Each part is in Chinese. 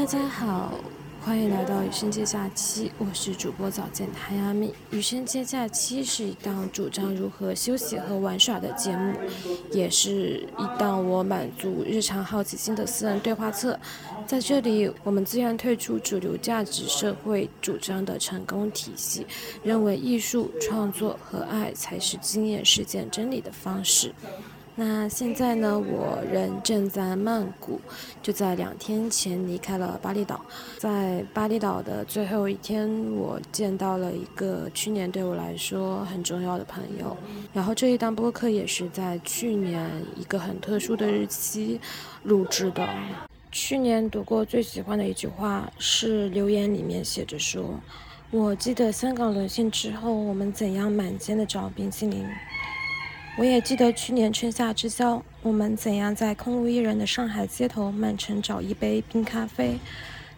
大家好，欢迎来到雨生街假期，我是主播早见太阳米。羽生街假期是一档主张如何休息和玩耍的节目，也是一档我满足日常好奇心的私人对话册。在这里，我们自愿退出主流价值社会主张的成功体系，认为艺术创作和爱才是经验实践真理的方式。那现在呢？我人正在曼谷，就在两天前离开了巴厘岛。在巴厘岛的最后一天，我见到了一个去年对我来说很重要的朋友。然后这一档播客也是在去年一个很特殊的日期录制的。去年读过最喜欢的一句话是留言里面写着说：“我记得香港沦陷之后，我们怎样满街的找冰淇淋。”我也记得去年春夏之交，我们怎样在空无一人的上海街头满城找一杯冰咖啡。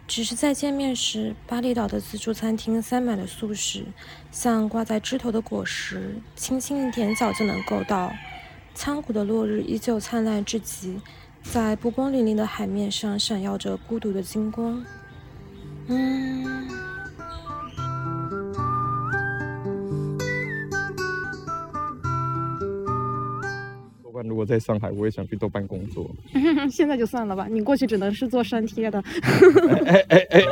只是在见面时，巴厘岛的自助餐厅塞满了素食，像挂在枝头的果实，轻轻一点脚就能够到。苍古的落日依旧灿烂至极，在波光粼粼的海面上闪耀着孤独的金光。嗯。如果在上海，我也想去豆瓣工作。现在就算了吧，你过去只能是做删帖的。哎哎哎！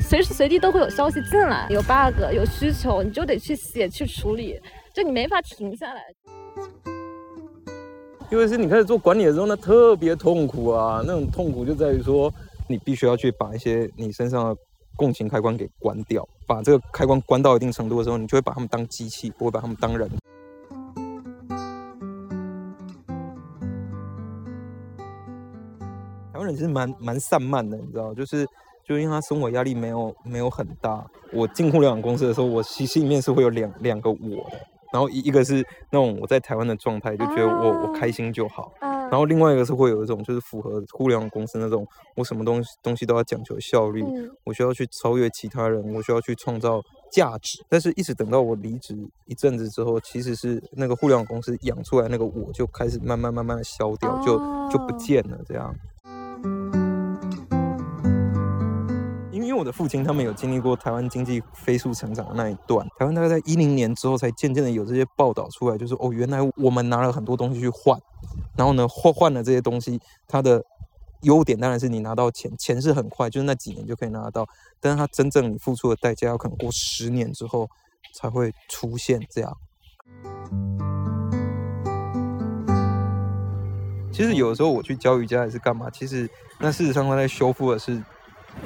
随时随地都会有消息进来，有 bug，有需求，你就得去写去处理，就你没法停下来。因为是你开始做管理的时候，那特别痛苦啊！那种痛苦就在于说，你必须要去把一些你身上的。共情开关给关掉，把这个开关关到一定程度的时候，你就会把他们当机器，不会把他们当人。台湾人其实蛮蛮散漫的，你知道，就是就因为他生活压力没有没有很大。我进互联网公司的时候，我心心里面是会有两两个我的，然后一一个是那种我在台湾的状态，就觉得我我开心就好。然后另外一个是会有一种就是符合互联网公司那种，我什么东西东西都要讲求效率，我需要去超越其他人，我需要去创造价值。但是一直等到我离职一阵子之后，其实是那个互联网公司养出来那个我就开始慢慢慢慢的消掉，就就不见了这样。我的父亲他们有经历过台湾经济飞速成长的那一段，台湾大概在一零年之后才渐渐的有这些报道出来，就是哦，原来我们拿了很多东西去换，然后呢换换了这些东西，它的优点当然是你拿到钱，钱是很快，就是那几年就可以拿得到，但是它真正你付出的代价要可能过十年之后才会出现这样。其实有的时候我去教瑜伽还是干嘛，其实那事实上他在修复的是。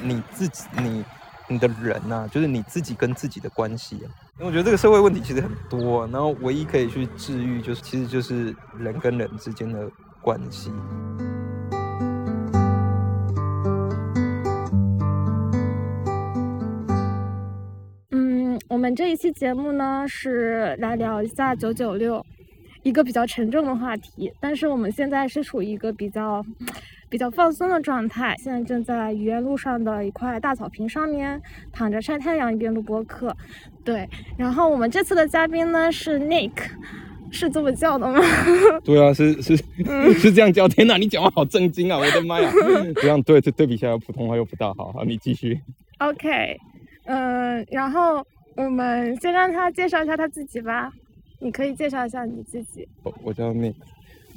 你自己，你你的人呐，就是你自己跟自己的关系。因为我觉得这个社会问题其实很多，然后唯一可以去治愈，就是其实就是人跟人之间的关系。嗯，我们这一期节目呢是来聊一下九九六，一个比较沉重的话题，但是我们现在是处于一个比较。比较放松的状态，现在正在愚园路上的一块大草坪上面躺着晒太阳，一边录播客。对，然后我们这次的嘉宾呢是 Nick，是这么叫的吗？对啊，是是是这样叫。天哪，你讲话好震惊啊！我的妈呀，这样对对对比下来，普通话又不大好。好，你继续。OK，嗯，然后我们先让他介绍一下他自己吧。你可以介绍一下你自己。我我叫 Nick。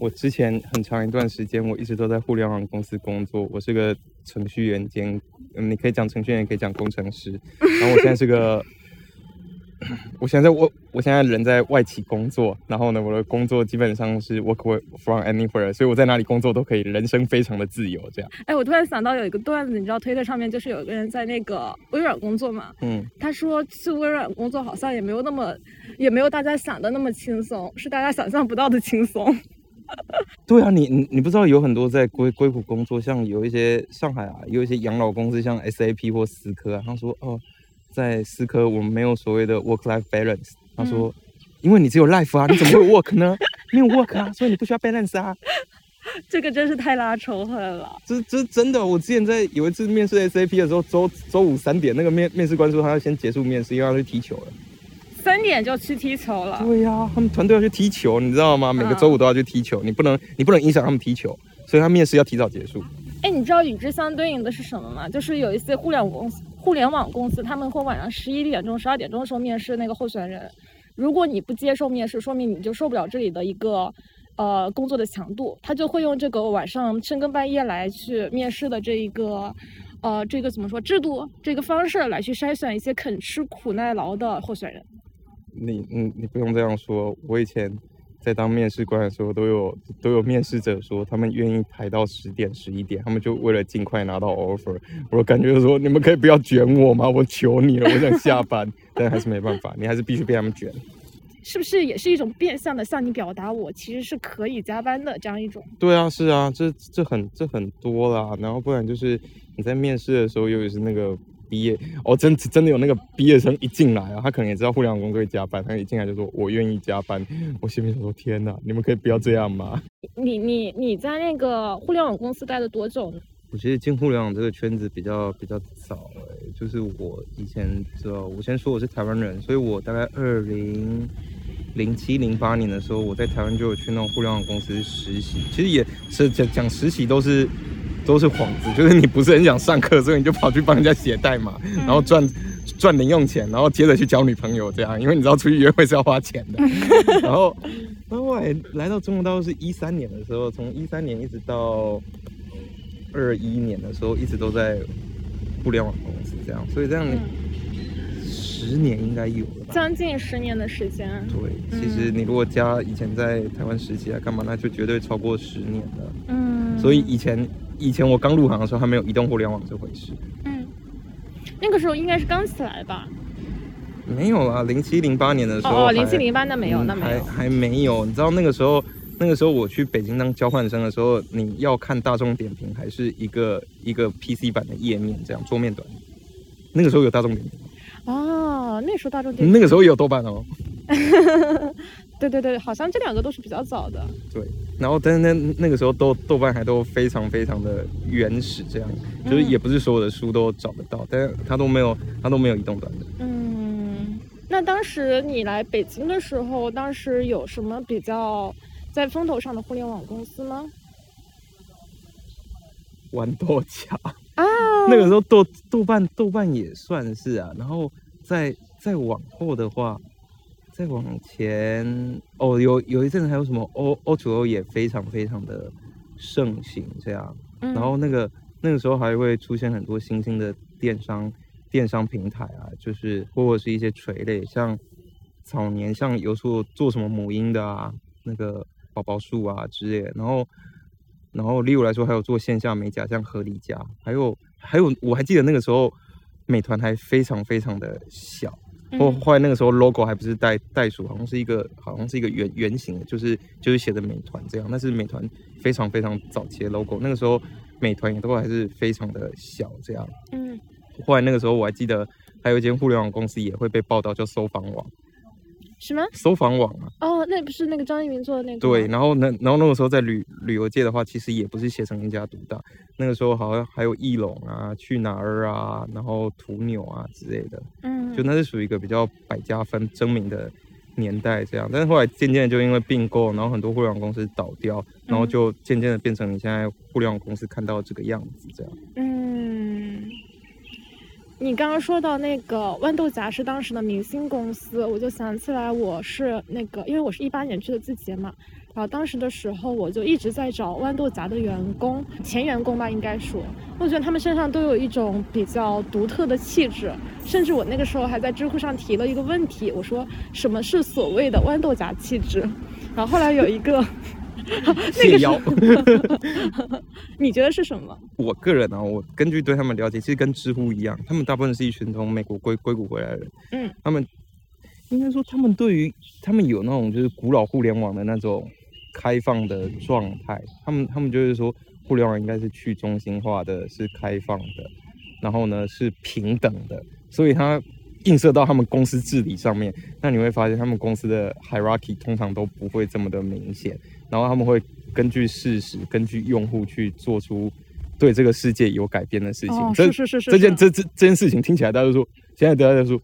我之前很长一段时间，我一直都在互联网公司工作。我是个程序员兼，嗯，你可以讲程序员，也可以讲工程师。然后我现在是个，我现在我我现在人在外企工作。然后呢，我的工作基本上是 work from anywhere，所以我在哪里工作都可以，人生非常的自由。这样。哎，我突然想到有一个段子，你知道推特上面就是有个人在那个微软工作嘛？嗯。他说去微软工作好像也没有那么，也没有大家想的那么轻松，是大家想象不到的轻松。对啊，你你你不知道有很多在硅硅谷工作，像有一些上海啊，有一些养老公司，像 SAP 或思科啊。他说哦，在思科我们没有所谓的 work life balance。他说，因为你只有 life 啊，你怎么会 work 呢？没有 work 啊，所以你不需要 balance 啊。这个真是太拉仇恨了。这这真的，我之前在有一次面试 SAP 的时候，周周五三点，那个面面试官说他要先结束面试，因为要去踢球了。三点就去踢球了。对呀，他们团队要去踢球，你知道吗？每个周五都要去踢球，你不能，你不能影响他们踢球，所以他面试要提早结束。哎，你知道与之相对应的是什么吗？就是有一些互联网公司，互联网公司他们会晚上十一点钟、十二点钟的时候面试那个候选人。如果你不接受面试，说明你就受不了这里的一个呃工作的强度，他就会用这个晚上深更半夜来去面试的这一个呃这个怎么说制度这个方式来去筛选一些肯吃苦耐劳的候选人。你你，你不用这样说，我以前。在当面试官的时候，都有都有面试者说他们愿意排到十点十一点，他们就为了尽快拿到 offer。我感觉说你们可以不要卷我吗？我求你了，我想下班，但还是没办法，你还是必须被他们卷。是不是也是一种变相的向你表达我其实是可以加班的这样一种？对啊，是啊，这这很这很多啦。然后不然就是你在面试的时候，尤其是那个。毕业哦，真真的有那个毕业生一进来啊，他可能也知道互联网公司会加班，他一进来就说：“我愿意加班。”我心里想说：“天哪，你们可以不要这样吗？”你你你在那个互联网公司待了多久呢？我其实进互联网这个圈子比较比较早哎，就是我以前知道，我先说我是台湾人，所以我大概二零零七零八年的时候，我在台湾就有去那种互联网公司实习，其实也是讲讲实习都是。都是幌子，就是你不是很想上课，所以你就跑去帮人家写代码，然后赚赚零用钱，然后接着去交女朋友这样，因为你知道出去约会是要花钱的。然后，然后来来到中国大陆是一三年的时候，从一三年一直到二一年的时候，一直都在互联网公司这样，所以这样十年应该有了吧，将近十年的时间。对，其实你如果加以前在台湾实习啊干嘛，那就绝对超过十年了。嗯，所以以前。以前我刚入行的时候还没有移动互联网这回事。嗯，那个时候应该是刚起来吧？没有啊，零七零八年的时候。哦，零七零八那没有，那没有。还还没有，你知道那个时候，那个时候我去北京当交换生的时候，你要看大众点评还是一个一个 PC 版的页面，这样桌面短。那个时候有大众点评。哦，那时候大众点评。那个时候也有豆瓣哦。对对对，好像这两个都是比较早的。对，然后但是那那个时候豆豆瓣还都非常非常的原始，这样就是也不是所有的书都找得到，但是它都没有它都没有移动端的。嗯，那当时你来北京的时候，当时有什么比较在风头上的互联网公司吗？豌豆荚啊，那个时候豆豆瓣豆瓣也算是啊，然后再再往后的话。再往前哦，有有一阵子还有什么 O O to O 也非常非常的盛行，这样，然后那个那个时候还会出现很多新兴的电商电商平台啊，就是或者是一些垂类，像早年像有做做什么母婴的啊，那个宝宝树啊之类的，然后然后例如来说还有做线下美甲，像合理家，还有还有我还记得那个时候美团还非常非常的小。后后来那个时候 logo 还不是袋袋鼠，好像是一个好像是一个圆圆形的，就是就是写的美团这样。那是美团非常非常早期的 logo，那个时候美团也都还是非常的小这样。嗯。后来那个时候我还记得还有一间互联网公司也会被报道叫搜房网。什么？搜房网啊？哦，那不是那个张一鸣做的那个？对，然后那然后那个时候在旅旅游界的话，其实也不是携程一家独大。那个时候好像还有翼龙啊、去哪儿啊，然后途牛啊之类的。嗯。就那是属于一个比较百家分争鸣的年代，这样。但是后来渐渐的就因为并购，然后很多互联网公司倒掉，然后就渐渐的变成你现在互联网公司看到这个样子，这样。嗯。你刚刚说到那个豌豆荚是当时的明星公司，我就想起来我是那个，因为我是一八年去的字节嘛，然后当时的时候我就一直在找豌豆荚的员工，前员工吧应该说，我觉得他们身上都有一种比较独特的气质，甚至我那个时候还在知乎上提了一个问题，我说什么是所谓的豌豆荚气质，然后后来有一个。谢邀，你觉得是什么？我个人呢，我根据对他们了解，其实跟知乎一样，他们大部分是一群从美国硅硅谷回来的人。嗯，他们应该说，他们对于他们有那种就是古老互联网的那种开放的状态。他们他们就是说，互联网应该是去中心化的，是开放的，然后呢是平等的，所以它映射到他们公司治理上面。那你会发现，他们公司的 hierarchy 通常都不会这么的明显。然后他们会根据事实、根据用户去做出对这个世界有改变的事情。是是是是。这件这这这件事情听起来，大家都说现在大家都说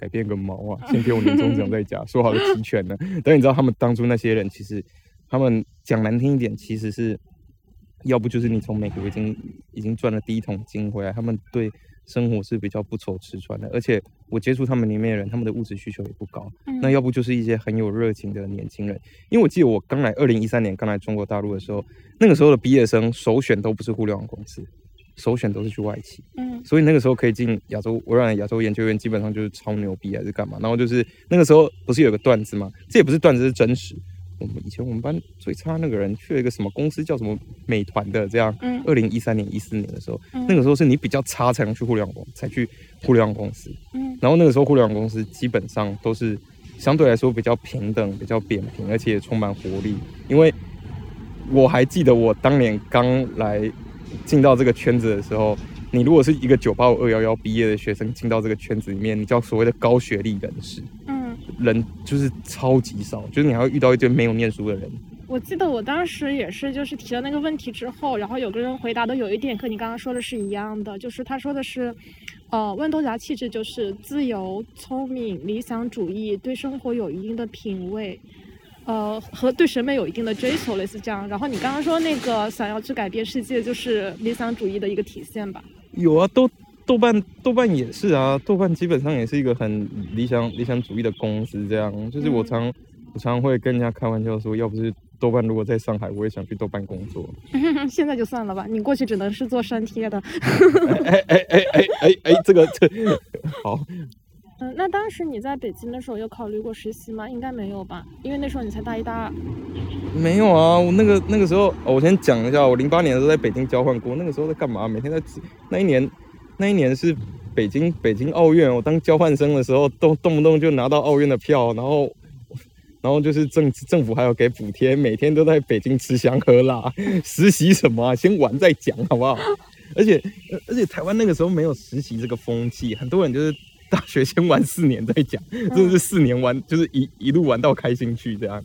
改变个毛啊！先给我年终奖再讲，说好的提权呢？但你知道他们当初那些人，其实他们讲难听一点，其实是要不就是你从美国已经已经赚了第一桶金回来，他们对生活是比较不愁吃穿的。而且我接触他们里面的人，他们的物质需求也不高。那要不就是一些很有热情的年轻人。因为我记得我刚来二零一三年刚来中国大陆的时候，那个时候的毕业生首选都不是互联网公司，首选都是去外企。嗯，所以那个时候可以进亚洲微软亚洲研究院，基本上就是超牛逼还是干嘛？然后就是那个时候不是有个段子吗？这也不是段子，是真实。我们以前我们班最差那个人去了一个什么公司，叫什么美团的，这样。嗯。二零一三年、一四年的时候，那个时候是你比较差才能去互联网公，才去互联网公司。嗯。然后那个时候互联网公司基本上都是相对来说比较平等、比较扁平，而且也充满活力。因为我还记得我当年刚来进到这个圈子的时候，你如果是一个九八五二幺幺毕业的学生进到这个圈子里面，你叫所谓的高学历人士。嗯。人就是超级少，就是你还会遇到一堆没有念书的人。我记得我当时也是，就是提了那个问题之后，然后有个人回答的有一点和你刚刚说的是一样的，就是他说的是，呃，温多达气质就是自由、聪明、理想主义，对生活有一定的品味，呃，和对审美有一定的追求，类似这样。然后你刚刚说那个想要去改变世界，就是理想主义的一个体现吧？有啊，都。豆瓣，豆瓣也是啊，豆瓣基本上也是一个很理想理想主义的公司，这样就是我常我常会跟人家开玩笑说，要不是豆瓣如果在上海，我也想去豆瓣工作。现在就算了吧，你过去只能是做删帖的。哎哎哎哎哎哎，这个这 好。嗯，那当时你在北京的时候有考虑过实习吗？应该没有吧，因为那时候你才大一大二。没有啊，我那个那个时候，我先讲一下，我零八年的时候在北京交换过，那个时候在干嘛？每天在那一年。那一年是北京北京奥运，我当交换生的时候，动动不动就拿到奥运的票，然后，然后就是政政府还要给补贴，每天都在北京吃香喝辣。实习什么？先玩再讲，好不好？而且而且台湾那个时候没有实习这个风气，很多人就是大学先玩四年再讲，真的是四年玩，就是一一路玩到开心去这样。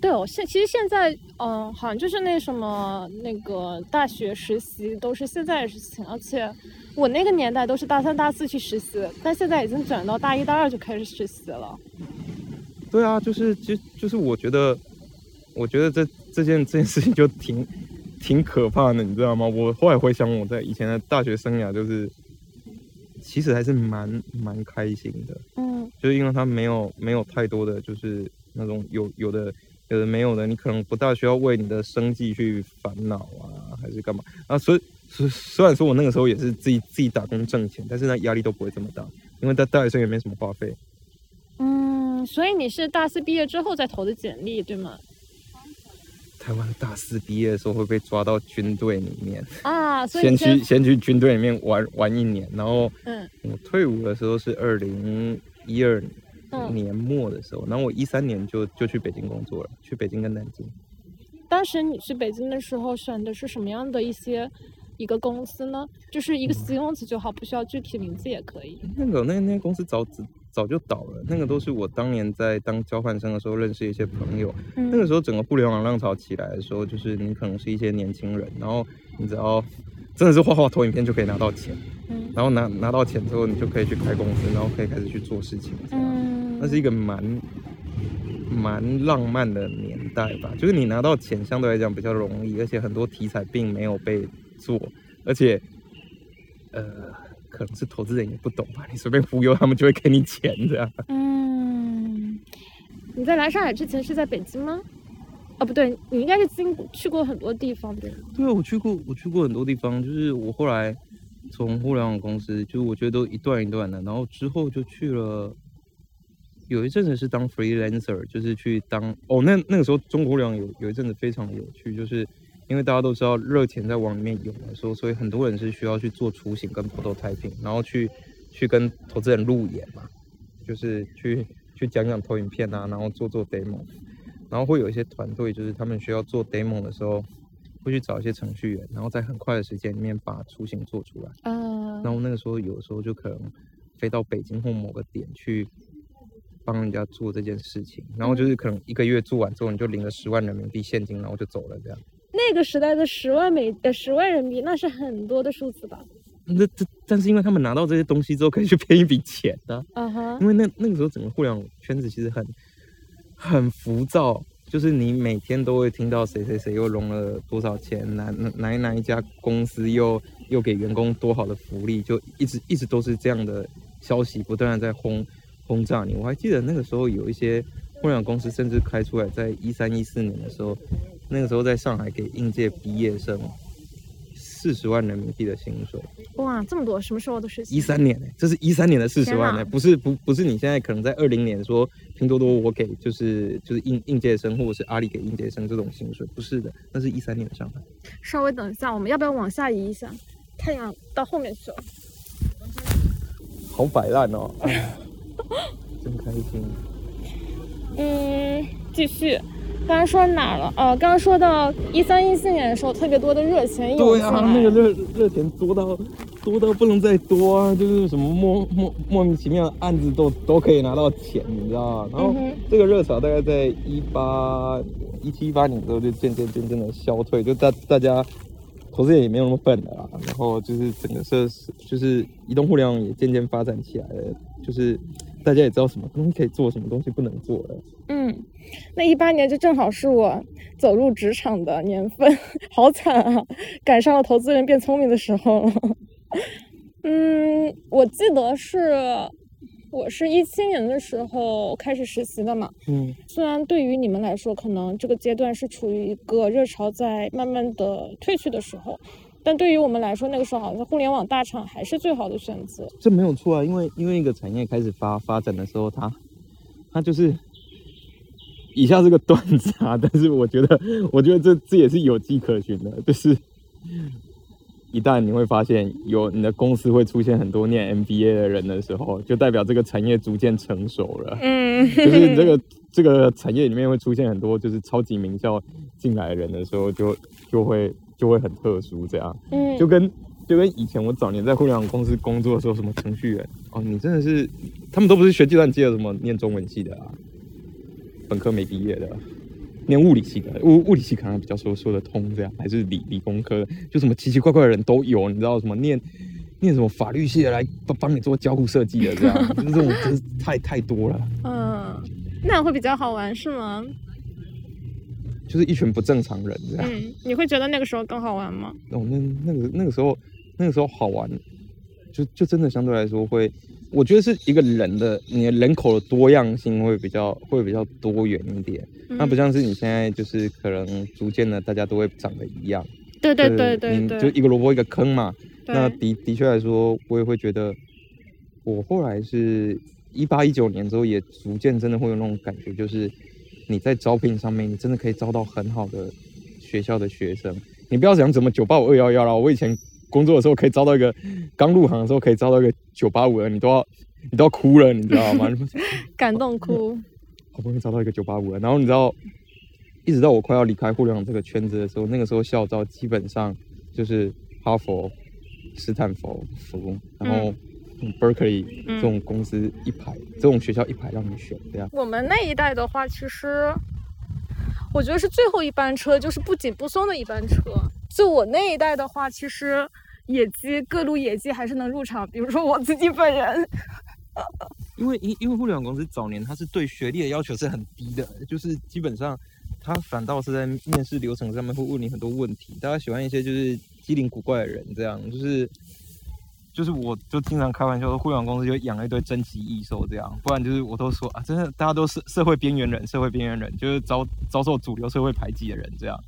对哦，现其实现在，嗯，好像就是那什么那个大学实习都是现在的事情，而且我那个年代都是大三、大四去实习，但现在已经转到大一、大二就开始实习了。对啊，就是就就是我觉得，我觉得这这件这件事情就挺挺可怕的，你知道吗？我后来回想我在以前的大学生涯，就是其实还是蛮蛮开心的，嗯，就是因为他没有没有太多的就是那种有有的。有的没有的，你可能不大需要为你的生计去烦恼啊，还是干嘛啊？所以，虽虽然说我那个时候也是自己自己打工挣钱，但是呢，压力都不会这么大，因为在大学生也没什么花费。嗯，所以你是大四毕业之后再投的简历，对吗？台湾大四毕业的时候会被抓到军队里面啊，先去先去军队里面玩玩一年，然后嗯，我退伍的时候是二零一二年。年末的时候，然后我一三年就就去北京工作了，去北京跟南京。当时你去北京的时候选的是什么样的一些一个公司呢？就是一个形容词就好，不需要具体名字也可以。那个那那些公司早早早就倒了，那个都是我当年在当交换生的时候认识一些朋友。那个时候整个互联网浪潮起来的时候，就是你可能是一些年轻人，然后你只要真的是画画投影片就可以拿到钱，然后拿拿到钱之后，你就可以去开公司，然后可以开始去做事情。那是一个蛮蛮浪漫的年代吧，就是你拿到钱相对来讲比较容易，而且很多题材并没有被做，而且呃，可能是投资人也不懂吧，你随便忽悠他们就会给你钱这样。嗯，你在来上海之前是在北京吗？哦，不对，你应该是经去过很多地方的。对啊，我去过，我去过很多地方，就是我后来从互联网公司，就我觉得都一段一段的，然后之后就去了。有一阵子是当 freelancer，就是去当哦，那那个时候中国互联网有有一阵子非常的有趣，就是因为大家都知道热钱在往里面涌的时候，所以很多人是需要去做雏形跟 prototyping，然后去去跟投资人路演嘛，就是去去讲讲投影片啊，然后做做 demo，然后会有一些团队，就是他们需要做 demo 的时候，会去找一些程序员，然后在很快的时间里面把雏形做出来。嗯。然后那个时候有时候就可能飞到北京或某个点去。帮人家做这件事情，然后就是可能一个月做完之后，你就领了十万人民币现金，然后就走了这样。那个时代的十万美呃十万人民币，那是很多的数字吧？那这但是因为他们拿到这些东西之后，可以去骗一笔钱的。嗯哼。因为那那个时候整个互联网圈子其实很很浮躁，就是你每天都会听到谁谁谁又融了多少钱，哪哪哪哪一家公司又又给员工多好的福利，就一直一直都是这样的消息不断的在轰轰炸你。我还记得那个时候有一些互联网公司甚至开出来，在一三一四年的时候，那个时候在上海给应届毕业生。四十万人民币的薪水，哇，这么多！什么时候的事情？一三年这是一三年的四十万呢，不是不不是你现在可能在二零年说拼多多我给就是就是应应届生或者是阿里给应届生这种薪水，不是的，那是一三年的上海。稍微等一下，我们要不要往下移一下？太阳到后面去了，好摆烂哦，真开心。嗯，继续。刚刚说哪了？呃，刚刚说到一三一四年的时候，特别多的热钱涌进来。对啊，那个热热钱多到多到不能再多啊！就是什么莫莫莫名其妙的案子都都可以拿到钱，你知道吗？然后这个热潮大概在一八一七一八年之后就渐渐渐渐的消退，就大大家投资人也没有那么笨了啦。然后就是整个社就是移动互联网也渐渐发展起来了，就是大家也知道什么东西可以做，什么东西不能做了。嗯。那一八年就正好是我走入职场的年份，好惨啊！赶上了投资人变聪明的时候。嗯，我记得是我是一七年的时候开始实习的嘛。嗯。虽然对于你们来说，可能这个阶段是处于一个热潮在慢慢的退去的时候，但对于我们来说，那个时候好像互联网大厂还是最好的选择。这没有错啊，因为因为一个产业开始发发展的时候，它它就是。以下是个段子啊，但是我觉得，我觉得这这也是有迹可循的，就是一旦你会发现有你的公司会出现很多念 MBA 的人的时候，就代表这个产业逐渐成熟了。嗯，就是这个这个产业里面会出现很多就是超级名校进来的人的时候，就就会就会很特殊这样。嗯，就跟就跟以前我早年在互联网公司工作的时候，什么程序员哦，你真的是他们都不是学计算机的，什么念中文系的啊。本科没毕业的，念物理系的，物物理系可能比较说说得通，这样还是理理工科，就什么奇奇怪怪的人都有，你知道什么念念什么法律系的来帮帮你做交互设计的，这样，这种真是太太多了。嗯，那样会比较好玩是吗？就是一群不正常人这样。嗯，你会觉得那个时候更好玩吗？哦，那那个那个时候那个时候好玩，就就真的相对来说会。我觉得是一个人的，你的人口的多样性会比较会比较多元一点，那不像是你现在就是可能逐渐的大家都会长得一样，对对对对对，就一个萝卜一个坑嘛。那的的确来说，我也会觉得，我后来是一八一九年之后也逐渐真的会有那种感觉，就是你在招聘上面，你真的可以招到很好的学校的学生。你不要讲怎么九八五二幺幺了，我以前。工作的时候可以招到一个，刚入行的时候可以招到一个九八五的，你都要你都要哭了，你知道吗？感动哭。好不容易招到一个九八五的，然后你知道，一直到我快要离开互联网这个圈子的时候，那个时候校招基本上就是哈佛、斯坦福、福，然后 Berkeley 这种公司一排，这种学校一排让你选，这样。我们那一代的话，其实我觉得是最后一班车，就是不紧不松的一班车。就我那一代的话，其实野鸡各路野鸡还是能入场，比如说我自己本人。因为因因为互联网公司早年它是对学历的要求是很低的，就是基本上它反倒是在面试流程上面会问你很多问题，大家喜欢一些就是机灵古怪的人，这样就是就是我就经常开玩笑说，互联网公司就养了一堆珍奇异兽这样，不然就是我都说啊，真的大家都是社会边缘人，社会边缘人就是遭遭受主流社会排挤的人这样。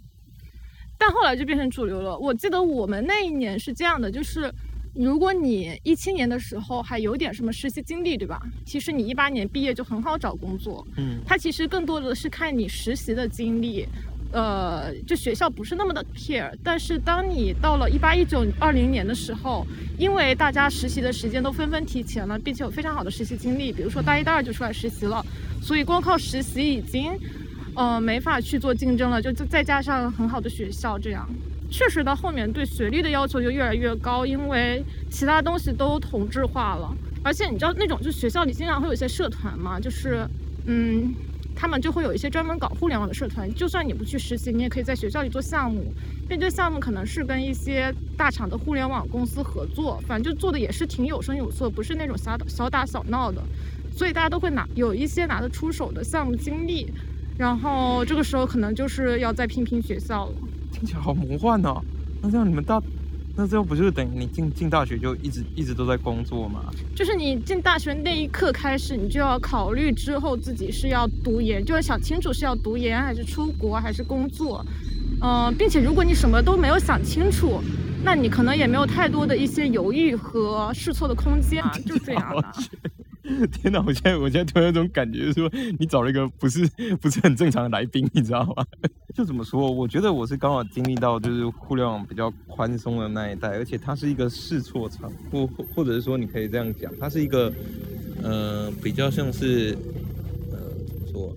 但后来就变成主流了。我记得我们那一年是这样的，就是如果你一七年的时候还有点什么实习经历，对吧？其实你一八年毕业就很好找工作。嗯，他其实更多的是看你实习的经历，呃，就学校不是那么的 care。但是当你到了一八一九二零年的时候，因为大家实习的时间都纷纷提前了，并且有非常好的实习经历，比如说大一、大二就出来实习了，所以光靠实习已经。呃，没法去做竞争了，就再加上很好的学校，这样确实到后面对学历的要求就越来越高，因为其他东西都同质化了。而且你知道那种，就学校里经常会有一些社团嘛，就是嗯，他们就会有一些专门搞互联网的社团，就算你不去实习，你也可以在学校里做项目，并这项目可能是跟一些大厂的互联网公司合作，反正就做的也是挺有声有色，不是那种小打小打小闹的，所以大家都会拿有一些拿得出手的项目经历。然后这个时候可能就是要再拼拼学校了。听起来好魔幻哦。那像你们大，那这样不就是等于你进进大学就一直一直都在工作吗？就是你进大学那一刻开始，你就要考虑之后自己是要读研，就要想清楚是要读研还是出国还是工作。嗯，并且如果你什么都没有想清楚，那你可能也没有太多的一些犹豫和试错的空间啊，就这样了。天哪！我现在我现在突然有种感觉，说你找了一个不是不是很正常的来宾，你知道吗？就怎么说？我觉得我是刚好经历到就是互联网比较宽松的那一代，而且它是一个试错场，或或者是说你可以这样讲，它是一个呃比较像是呃怎么说？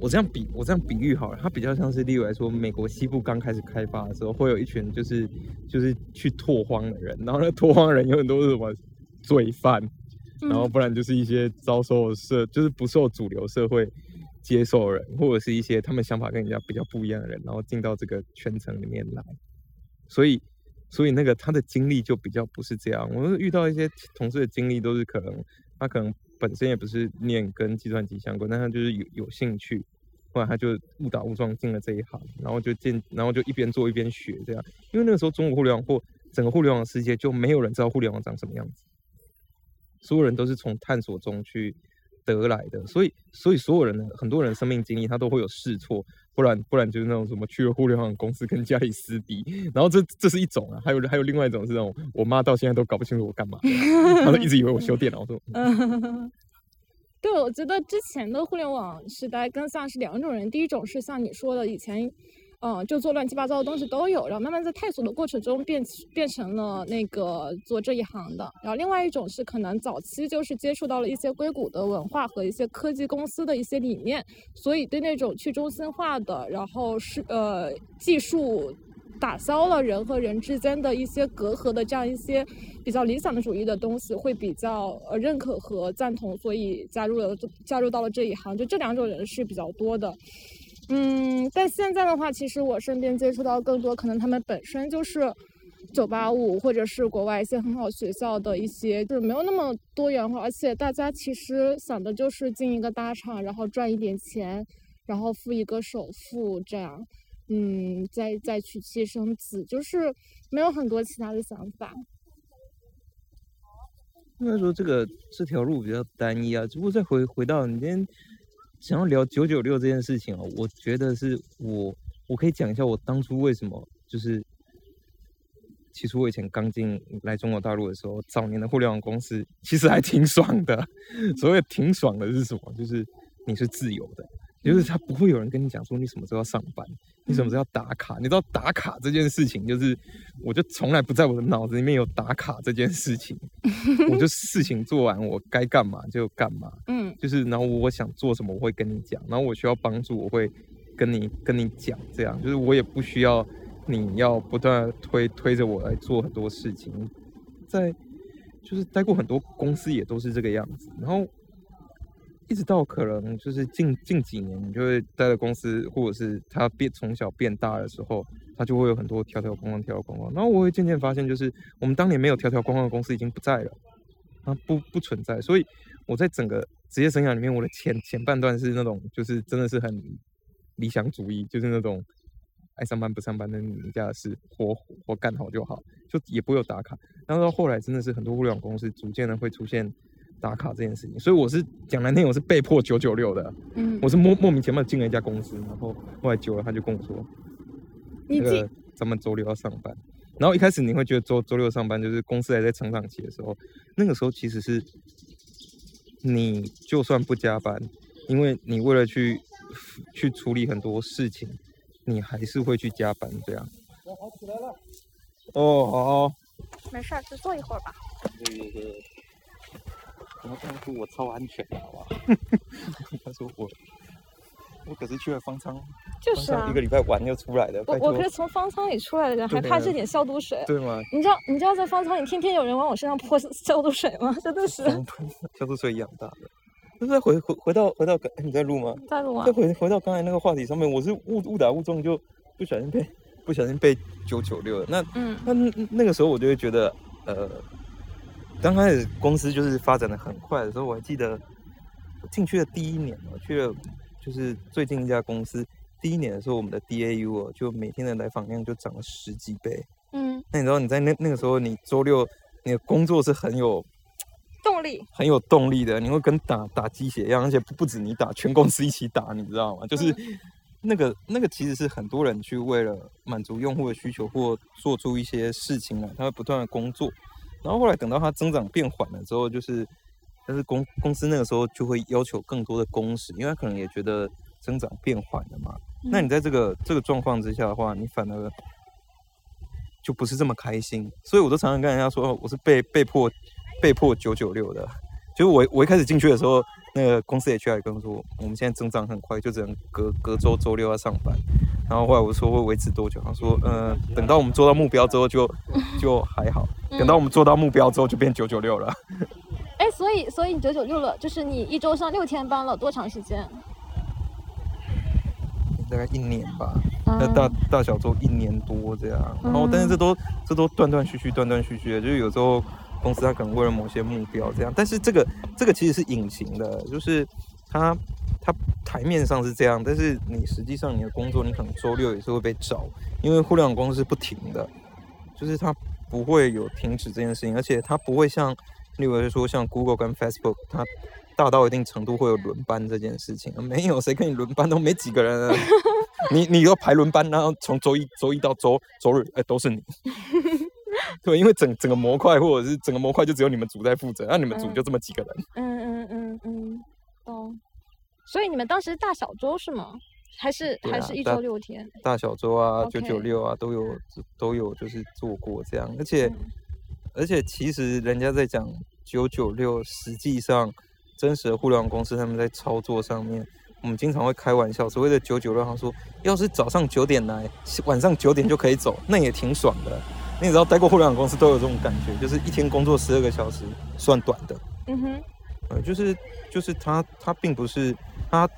我这样比我这样比喻好了，它比较像是例如来说，美国西部刚开始开发的时候，会有一群就是就是去拓荒的人，然后那拓荒人有很多是什么罪犯。然后不然就是一些遭受社，就是不受主流社会接受人，或者是一些他们想法跟人家比较不一样的人，然后进到这个圈层里面来。所以，所以那个他的经历就比较不是这样。我遇到一些同事的经历，都是可能他可能本身也不是念跟计算机相关，但他就是有有兴趣，后来他就误打误撞进了这一行，然后就进，然后就一边做一边学这样。因为那个时候中国互联网或整个互联网世界就没有人知道互联网长什么样子。所有人都是从探索中去得来的，所以，所以所有人的很多人生命经历，他都会有试错，不然，不然就是那种什么去了互联网公司跟家里撕逼，然后这这是一种啊，还有还有另外一种是那种，我妈到现在都搞不清楚我干嘛，她都一直以为我修电脑。我说，对，我觉得之前的互联网时代更像是两种人，第一种是像你说的以前。嗯，就做乱七八糟的东西都有，然后慢慢在探索的过程中变变成了那个做这一行的。然后另外一种是可能早期就是接触到了一些硅谷的文化和一些科技公司的一些理念，所以对那种去中心化的，然后是呃技术打消了人和人之间的一些隔阂的这样一些比较理想的主义的东西会比较呃认可和赞同，所以加入了加入到了这一行。就这两种人是比较多的。嗯，但现在的话，其实我身边接触到更多，可能他们本身就是九八五，或者是国外一些很好学校的一些，就是没有那么多元化，而且大家其实想的就是进一个大厂，然后赚一点钱，然后付一个首付，这样，嗯，再再娶妻生子，就是没有很多其他的想法。应该说这个这条路比较单一啊，只不过再回回到你今天。想要聊九九六这件事情哦，我觉得是我我可以讲一下我当初为什么就是，其实我以前刚进来中国大陆的时候，早年的互联网公司其实还挺爽的。所谓挺爽的是什么？就是你是自由的。就是他不会有人跟你讲说你什么时候要上班，你什么时候要打卡。你知道打卡这件事情，就是我就从来不在我的脑子里面有打卡这件事情。我就事情做完，我该干嘛就干嘛。嗯，就是然后我想做什么，我会跟你讲。然后我需要帮助，我会跟你跟你讲。这样就是我也不需要你要不断推推着我来做很多事情。在就是待过很多公司也都是这个样子。然后。一直到可能就是近近几年，你就会待在公司，或者是他变从小变大的时候，他就会有很多条条框框、条条框框。然后我会渐渐发现，就是我们当年没有条条框框的公司已经不在了，啊，不不存在。所以我在整个职业生涯里面，我的前前半段是那种，就是真的是很理想主义，就是那种爱上班不上班的你家的事，活活干好就好，就也不会有打卡。然后到后来，真的是很多互联网公司逐渐的会出现。打卡这件事情，所以我是讲难听，我是被迫九九六的。嗯，我是莫莫名其妙进了一家公司，然后后来久了，他就跟我说，那个咱们周六要上班。然后一开始你会觉得周周六上班就是公司还在成长期的时候，那个时候其实是你就算不加班，因为你为了去去处理很多事情，你还是会去加班这样。我好起来了。哦，好。没事，就坐一会儿吧。对对对。然后他说我超安全的，好吧？他说我我可是去了方舱，就是啊，一个礼拜玩就出来的。我我可是从方舱里出来的人，还怕这点消毒水？对吗？你知道你知道在方舱里天天有人往我身上泼消毒水吗？真的是消毒水养大的。那再回回回到回到刚你在录吗？在录啊。再回回到刚才那个话题上面，我是误误打误撞就不小心被不小心被九九六了。那嗯那那个时候我就会觉得呃。刚开始公司就是发展的很快的时候，我还记得我进去的第一年，我去了就就是最近一家公司第一年的时候，我们的 DAU 哦，就每天的来访量就涨了十几倍。嗯，那你知道你在那那个时候，你周六你的工作是很有动力，很有动力的，你会跟打打鸡血一样，而且不不止你打，全公司一起打，你知道吗？就是那个那个其实是很多人去为了满足用户的需求或做出一些事情来，他会不断的工作，然后后来等到它增长变缓了之后，就是但是公公司那个时候就会要求更多的工时，因为他可能也觉得增长变缓了嘛。那你在这个这个状况之下的话，你反而就不是这么开心，所以我都常常跟人家说，我是被被迫被迫九九六的。就是我我一开始进去的时候，那个公司 HR 也跟我说，我们现在增长很快，就只能隔隔周周六要上班。然后后来我说会维持多久？他说，呃，等到我们做到目标之后就 就还好，等到我们做到目标之后就变九九六了。哎，所以所以你九九六了，就是你一周上六天班了，多长时间？大概一年吧，那大大小周一年多这样，然后但是这都这都断断续续，断断续续的，就是有时候公司它可能为了某些目标这样，但是这个这个其实是隐形的，就是它它台面上是这样，但是你实际上你的工作你可能周六也是会被找，因为互联网公司是不停的，就是它不会有停止这件事情，而且它不会像例如说像 Google 跟 Facebook 它。大到一定程度会有轮班这件事情，没有谁跟你轮班都没几个人，你你要排轮班，然后从周一周一到周周日，哎，都是你。对，因为整整个模块或者是整个模块就只有你们组在负责，那你们组就这么几个人。嗯嗯嗯嗯，懂。所以你们当时大小周是吗？还是还是一周六天？大小周啊，九九六啊，都有都有就是做过这样，而且而且其实人家在讲九九六，实际上。真实的互联网公司，他们在操作上面，我们经常会开玩笑，所谓的九九六，他说，要是早上九点来，晚上九点就可以走，那也挺爽的。你知道，待过互联网公司都有这种感觉，就是一天工作十二个小时算短的。嗯哼，呃，就是就是他他并不是他。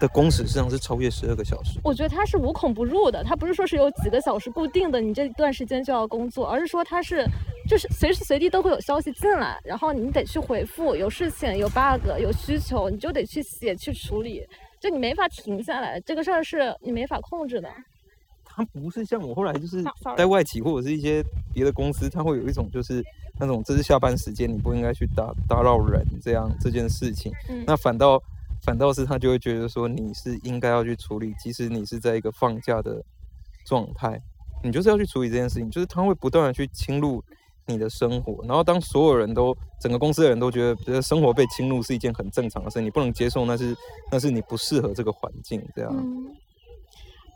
的工时实际上是超越十二个小时。我觉得它是无孔不入的，它不是说是有几个小时固定的，你这段时间就要工作，而是说它是就是随时随地都会有消息进来，然后你得去回复，有事情、有 bug、有需求，你就得去写去处理，就你没法停下来，这个事儿是你没法控制的。它不是像我后来就是在外企或者是一些别的公司，它会有一种就是那种这是下班时间，你不应该去打打扰人这样这件事情，那反倒。反倒是他就会觉得说你是应该要去处理，即使你是在一个放假的状态，你就是要去处理这件事情。就是他会不断的去侵入你的生活，然后当所有人都整个公司的人都觉得觉得生活被侵入是一件很正常的事，你不能接受，那是那是你不适合这个环境这样。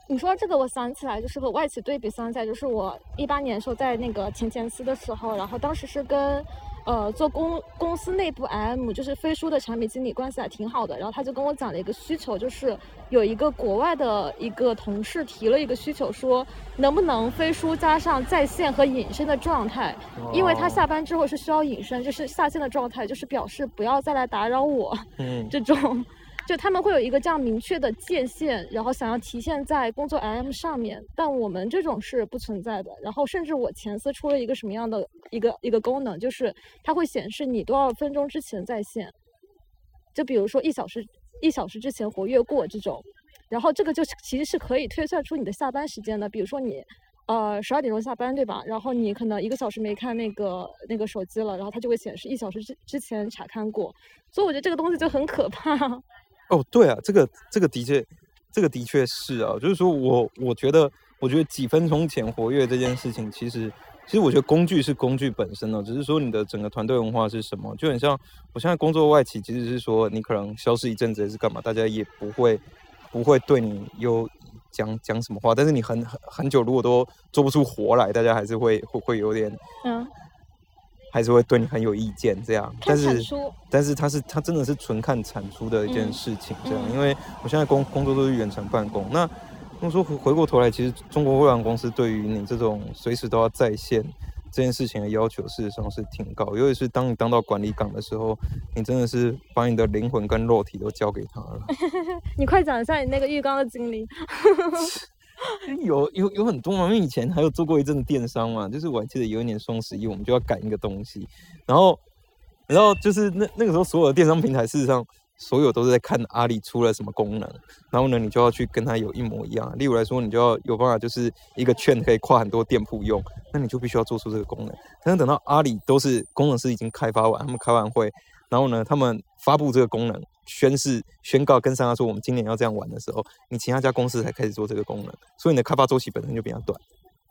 你说这个，我想起来就是和外企对比起来，就是我一八年时候在那个前前司的时候，然后当时是跟。呃，做公公司内部 M 就是飞书的产品经理关系还挺好的，然后他就跟我讲了一个需求，就是有一个国外的一个同事提了一个需求，说能不能飞书加上在线和隐身的状态，因为他下班之后是需要隐身，就是下线的状态，就是表示不要再来打扰我，嗯，这种。就他们会有一个这样明确的界限，然后想要体现在工作 IM 上面，但我们这种是不存在的。然后甚至我前司出了一个什么样的一个一个功能，就是它会显示你多少分钟之前在线，就比如说一小时一小时之前活跃过这种，然后这个就其实是可以推算出你的下班时间的。比如说你呃十二点钟下班对吧？然后你可能一个小时没看那个那个手机了，然后它就会显示一小时之之前查看过。所以我觉得这个东西就很可怕。哦，对啊，这个这个的确，这个的确是啊，就是说我我觉得，我觉得几分钟前活跃这件事情，其实其实我觉得工具是工具本身呢，只是说你的整个团队文化是什么，就很像我现在工作外企，其实是说你可能消失一阵子还是干嘛，大家也不会不会对你有讲讲什么话，但是你很很很久如果都做不出活来，大家还是会会会有点嗯。还是会对你很有意见，这样。但是，但是他是他真的是纯看产出的一件事情，这样。因为我现在工工作都是远程办公。那我说回回过头来，其实中国互联网公司对于你这种随时都要在线这件事情的要求，事实上是挺高。尤其是当你当到管理岗的时候，你真的是把你的灵魂跟肉体都交给他了。你快讲一下你那个浴缸的经历。有有有很多嘛，因为以前还有做过一阵子电商嘛，就是我还记得有一年双十一，我们就要赶一个东西，然后然后就是那那个时候所有的电商平台事实上所有都是在看阿里出了什么功能，然后呢，你就要去跟它有一模一样。例如来说，你就要有办法，就是一个券可以跨很多店铺用，那你就必须要做出这个功能。但是等到阿里都是工程师已经开发完，他们开完会，然后呢，他们发布这个功能，宣誓宣告跟商家说我们今年要这样玩的时候，你其他家公司才开始做这个功能，所以你的开发周期本身就比较短。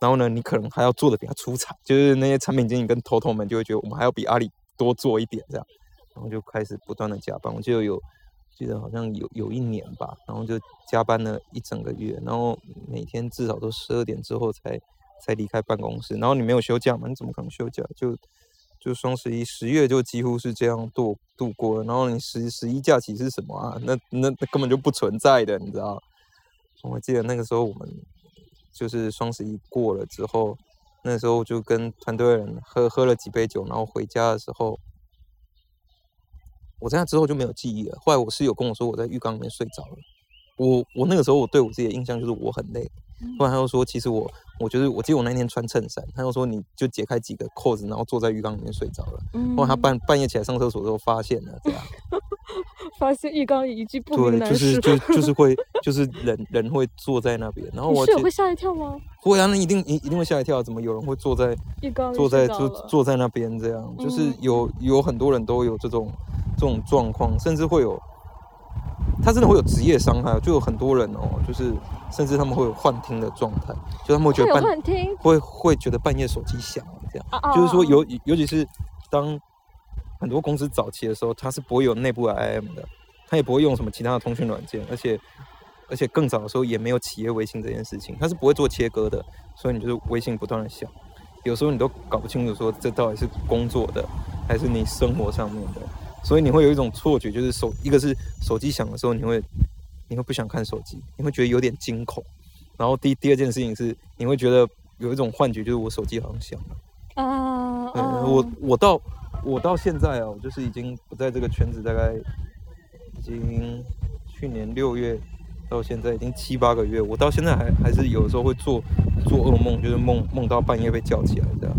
然后呢，你可能还要做的比较出彩，就是那些产品经理跟头头们就会觉得我们还要比阿里多做一点这样，然后就开始不断的加班。我记得有，记得好像有有一年吧，然后就加班了一整个月，然后每天至少都十二点之后才才离开办公室。然后你没有休假嘛？你怎么可能休假？就就双十一十月就几乎是这样度度过了。然后你十十一假期是什么啊？那那那根本就不存在的，你知道？我记得那个时候我们。就是双十一过了之后，那时候就跟团队人喝喝了几杯酒，然后回家的时候，我在那之后就没有记忆了。后来我室友跟我说，我在浴缸里面睡着了。我我那个时候我对我自己的印象就是我很累。后来他又说，其实我我觉得我记得我那天穿衬衫，他又说你就解开几个扣子，然后坐在浴缸里面睡着了。后来他半半夜起来上厕所的时候发现了这样。发现浴缸一具不明男尸，就是就就是会就是人人会坐在那边，然后我室友会吓一跳吗？会啊，那一定一一定会吓一跳，怎么有人会坐在浴缸坐在坐坐在那边这样？就是有有很多人都有这种这种状况，甚至会有他真的会有职业伤害，就有很多人哦，就是甚至他们会有幻听的状态，就他们会觉得幻听？会会觉得半夜手机响这样，就是说尤尤其是当。很多公司早期的时候，它是不会有内部的 IM 的，它也不会用什么其他的通讯软件，而且而且更早的时候也没有企业微信这件事情，它是不会做切割的，所以你就是微信不断的响，有时候你都搞不清楚说这到底是工作的还是你生活上面的，所以你会有一种错觉，就是手一个是手机响的时候，你会你会不想看手机，你会觉得有点惊恐，然后第第二件事情是你会觉得有一种幻觉，就是我手机好像响了啊，我我到。我到现在啊，就是已经不在这个圈子，大概已经去年六月到现在已经七八个月。我到现在还还是有时候会做做噩梦，就是梦梦到半夜被叫起来这样。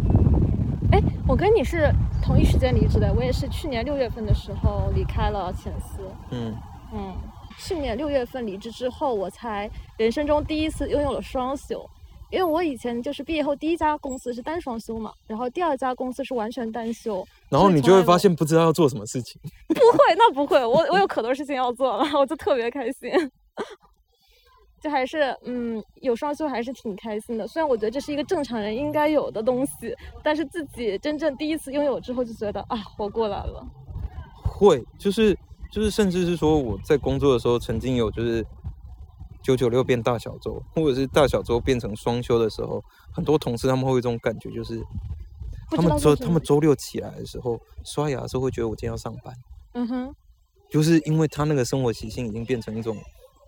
哎，我跟你是同一时间离职的，我也是去年六月份的时候离开了浅思。嗯嗯，去年六月份离职之后，我才人生中第一次拥有了双休。因为我以前就是毕业后第一家公司是单双休嘛，然后第二家公司是完全单休，然后你就会发现不知道要做什么事情。不会，那不会，我我有可多事情要做了，我就特别开心。就还是嗯，有双休还是挺开心的。虽然我觉得这是一个正常人应该有的东西，但是自己真正第一次拥有之后，就觉得啊，活过来了。会，就是就是，甚至是说我在工作的时候曾经有就是。九九六变大小周，或者是大小周变成双休的时候，很多同事他们会有一种感觉，就是他们周他们周六起来的时候刷牙的时候会觉得我今天要上班。嗯哼，就是因为他那个生活习性已经变成一种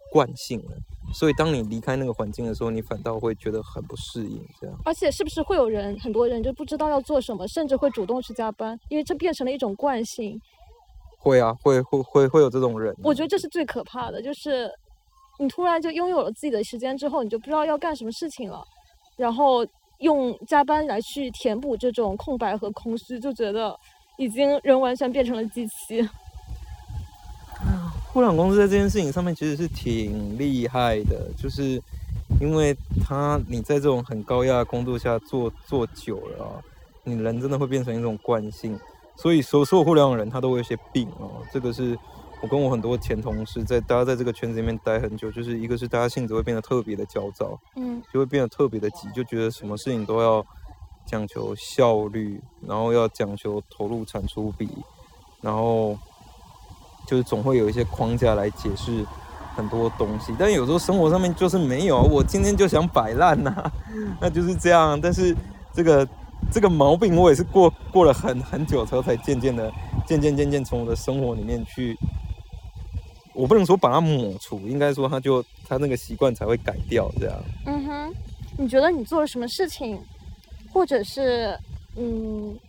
惯性了，所以当你离开那个环境的时候，你反倒会觉得很不适应。这样，而且是不是会有人很多人就不知道要做什么，甚至会主动去加班，因为这变成了一种惯性。会啊，会会会会有这种人。我觉得这是最可怕的，就是。你突然就拥有了自己的时间之后，你就不知道要干什么事情了，然后用加班来去填补这种空白和空虚，就觉得已经人完全变成了机器。互联网公司在这件事情上面其实是挺厉害的，就是因为他你在这种很高压的工作下做做久了，你人真的会变成一种惯性，所以所所有互联网人他都会有些病哦，这个是。我跟我很多前同事在大家在这个圈子里面待很久，就是一个是大家性子会变得特别的焦躁，嗯，就会变得特别的急，就觉得什么事情都要讲求效率，然后要讲求投入产出比，然后就是总会有一些框架来解释很多东西，但有时候生活上面就是没有，我今天就想摆烂呐，那就是这样。但是这个这个毛病我也是过过了很很久之后才渐渐的渐渐渐渐从我的生活里面去。我不能说把它抹除，应该说它就它那个习惯才会改掉这样。嗯哼，你觉得你做了什么事情，或者是嗯，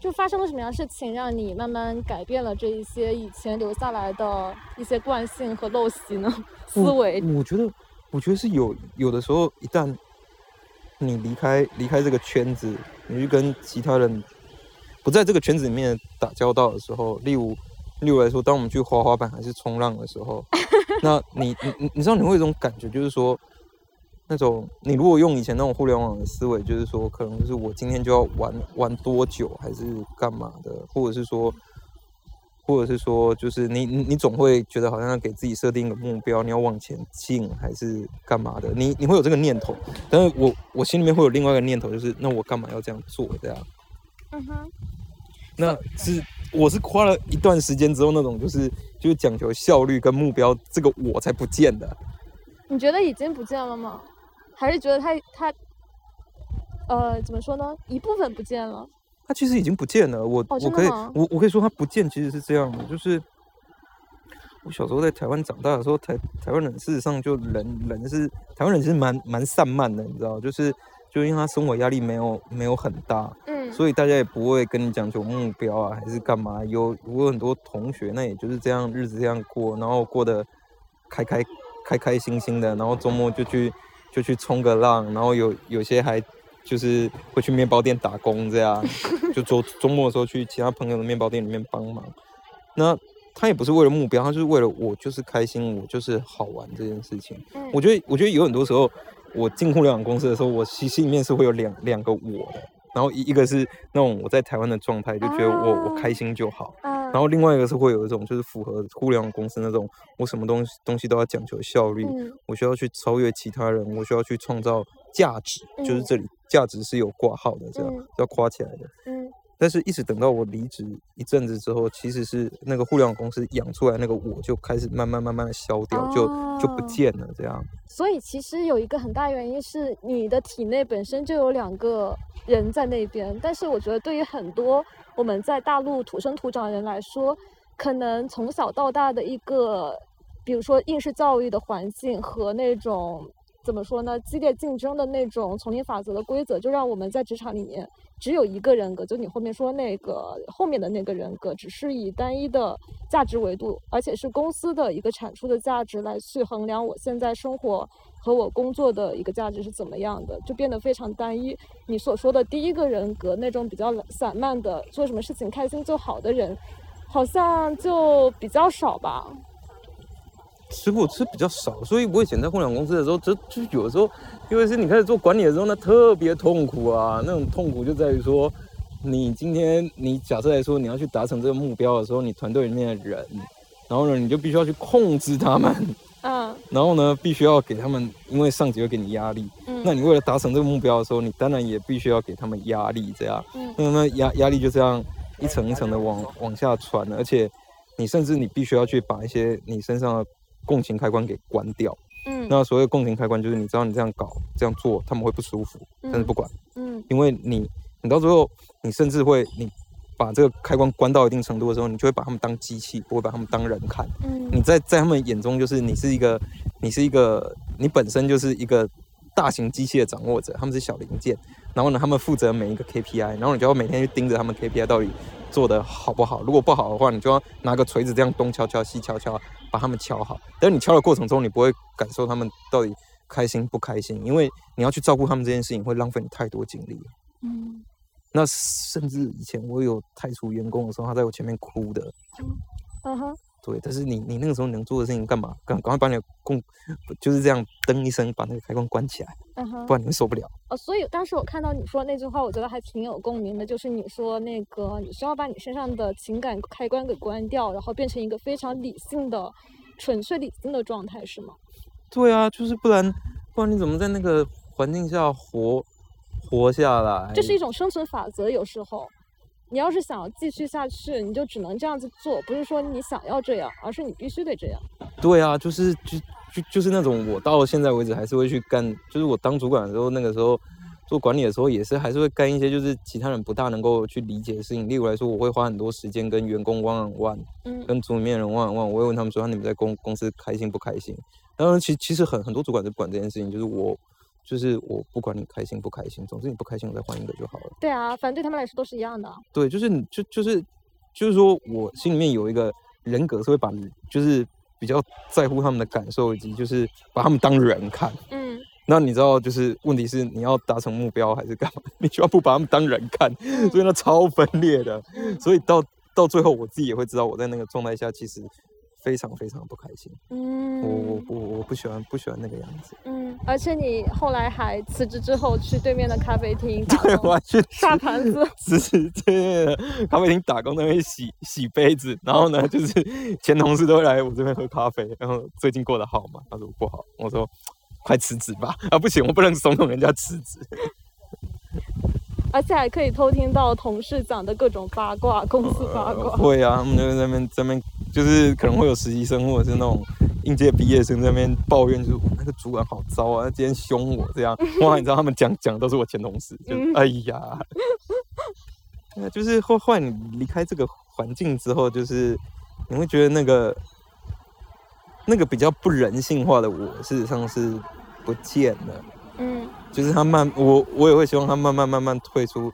就发生了什么样的事情，让你慢慢改变了这一些以前留下来的一些惯性和陋习呢？思维？我觉得，我觉得是有有的时候，一旦你离开离开这个圈子，你去跟其他人不在这个圈子里面打交道的时候，例如。例如来说，当我们去滑滑板还是冲浪的时候，那你你你你知道你会有一种感觉，就是说，那种你如果用以前那种互联网的思维，就是说，可能就是我今天就要玩玩多久，还是干嘛的，或者是说，或者是说，就是你你你总会觉得好像要给自己设定一个目标，你要往前进，还是干嘛的？你你会有这个念头，但是我我心里面会有另外一个念头，就是那我干嘛要这样做？这样，嗯哼，那是我是花了一段时间之后，那种就是就是讲求效率跟目标，这个我才不见的。你觉得已经不见了吗？还是觉得他他，呃，怎么说呢？一部分不见了。它其实已经不见了。我、哦我可以我我可以说它不见，其实是这样的，就是我小时候在台湾长大的时候，台台湾人事实上就人人是台湾人其实蛮蛮散漫的，你知道，就是就因为他生活压力没有没有很大，嗯，所以大家也不会跟你讲求目标啊，还是干嘛。有我有很多同学，那也就是这样日子这样过，然后过得开开开开心心的，然后周末就去就去冲个浪，然后有有些还就是会去面包店打工，这样 就周周末的时候去其他朋友的面包店里面帮忙。那他也不是为了目标，他就是为了我就是开心，我就是好玩这件事情。嗯。我觉得，我觉得有很多时候，我进互联网公司的时候，我心心里面是会有两两个我的，然后一一个是那种我在台湾的状态，就觉得我、我开心就好，嗯，然后另外一个是会有一种就是符合互联网公司那种，我什么东西东西都要讲求效率，嗯。我需要去超越其他人，我需要去创造价值，就是嗯这里价值是有挂号的，这样、嗯要夸起来的。嗯但是，一直等到我离职一阵子之后，其实是那个互联网公司养出来那个我就开始慢慢慢慢的消掉，就就不哦见了，这样。所以其实有一个很大原因是你的体内本身就有两个人在那边，但是我觉得对于很多我们在大陆土生土长的人来说，可能从小到大的一个，比如说应试教育的环境和那种怎么说呢，激烈竞争的那种丛林法则的规则，就让我们在职场里面只有一个人格，就你后面说那个后面的那个人格，只是以单一的价值维度，而且是公司的一个产出的价值来去衡量我现在生活和我工作的一个价值是怎么样的，就变得非常单一。你所说的第一个人格那种比较散漫的，做什么事情开心就好的人，好像就比较少吧。吃过吃比较少，所以我以前在互联网公司的时候，就就有的时候，因为是你开始做管理的时候，那特别痛苦啊。那种痛苦就在于说，你今天你假设来说你要去达成这个目标的时候，你团队里面的人，然后呢，你就必须要去控制他们，嗯然后呢，必须要给他们，因为上级会给你压力。嗯，那你为了达成这个目标的时候，你当然也必须要给他们压力，这样。嗯那么压压力就这样一层一层的往往下传，而且你甚至你必须要去把一些你身上的共情开关给关掉。嗯。那所谓共情开关就是你知道你这样搞这样做他们会不舒服，但是不管，嗯。因为你你到最后你甚至会你把这个开关关到一定程度的时候，你就会把他们当机器，不会把他们当人看。嗯。你在在他们眼中就是你是一个，你是一个，你本身就是一个大型机器的掌握者，他们是小零件，然后呢，他们负责每一个 KPI，然后你就要每天去盯着他们 KPI 到底做的好不好，如果不好的话，你就要拿个锤子这样东敲敲西敲敲，把他们敲好。但是你敲的过程中，你不会感受他们到底开心不开心，因为你要去照顾他们这件事情会浪费你太多精力。嗯那甚至以前我有太除员工的时候，他在我前面哭的，嗯哼对，但是你你那个时候能做的事情干嘛？赶赶快把你的供就是这样噔一声把那个开关关起来，不。然你会受不了。呃，所以当时我看到你说那句话，我觉得还挺有共鸣的，就是你说那个你需要把你身上的情感开关给关掉，然后变成一个非常理性的、纯粹理性的状态，是吗？对啊，就是不然不然你怎么在那个环境下活活下来？这是一种生存法则，有时候。你要是想要继续下去，你就只能这样子做，不是说你想要这样，而是你必须得这样。对啊，就是就就就是那种我到现在为止还是会去干，就是我当主管的时候，那个时候做管理的时候也是还是会干一些就是其他人不大能够去理解的事情。例如来说，我会花很多时间跟员工 one on one，嗯跟组里面的人 one on one，我会问他们说，你们在公公司开心不开心？然后其其实很很多主管都不管这件事情，就是我就是我不管你开心不开心，总之你不开心我再换一个就好了。对啊，反正对他们来说都是一样的。对，就是你就就是就是说我心里面有一个人格是会把就是比较在乎他们的感受，以及就是把他们当人看。嗯那你知道，就是问题是你要达成目标还是干嘛？你就要不把他们当人看，所以那超分裂的。所以到到最后我自己也会知道，我在那个状态下其实非常非常不开心。嗯，我我我我不喜欢不喜欢那个样子。嗯，而且你后来还辞职之后去对面的咖啡厅对，工我还去刷盘子。只是在咖啡厅打工，那边洗洗杯子，然后呢，就是前同事都会来我这边喝咖啡，然后最近过得好吗？他说不好，我说快辞职吧，啊不行，我不能怂恿人家辞职。而且还可以偷听到同事讲的各种八卦，公司八呃卦。会啊，他们就在那边在那边，就是可能会有实习生或者是那种应届毕业生在那边抱怨，就是那个主管好糟啊，今天凶我这样。哇，你知道他们讲讲都是我前同事，就、嗯 哎呀，对啊，就是后后来你离开这个环境之后，就是你会觉得那个那个比较不人性化的我，事实上是不见了。嗯就是他慢，我我也会希望他慢慢慢慢退出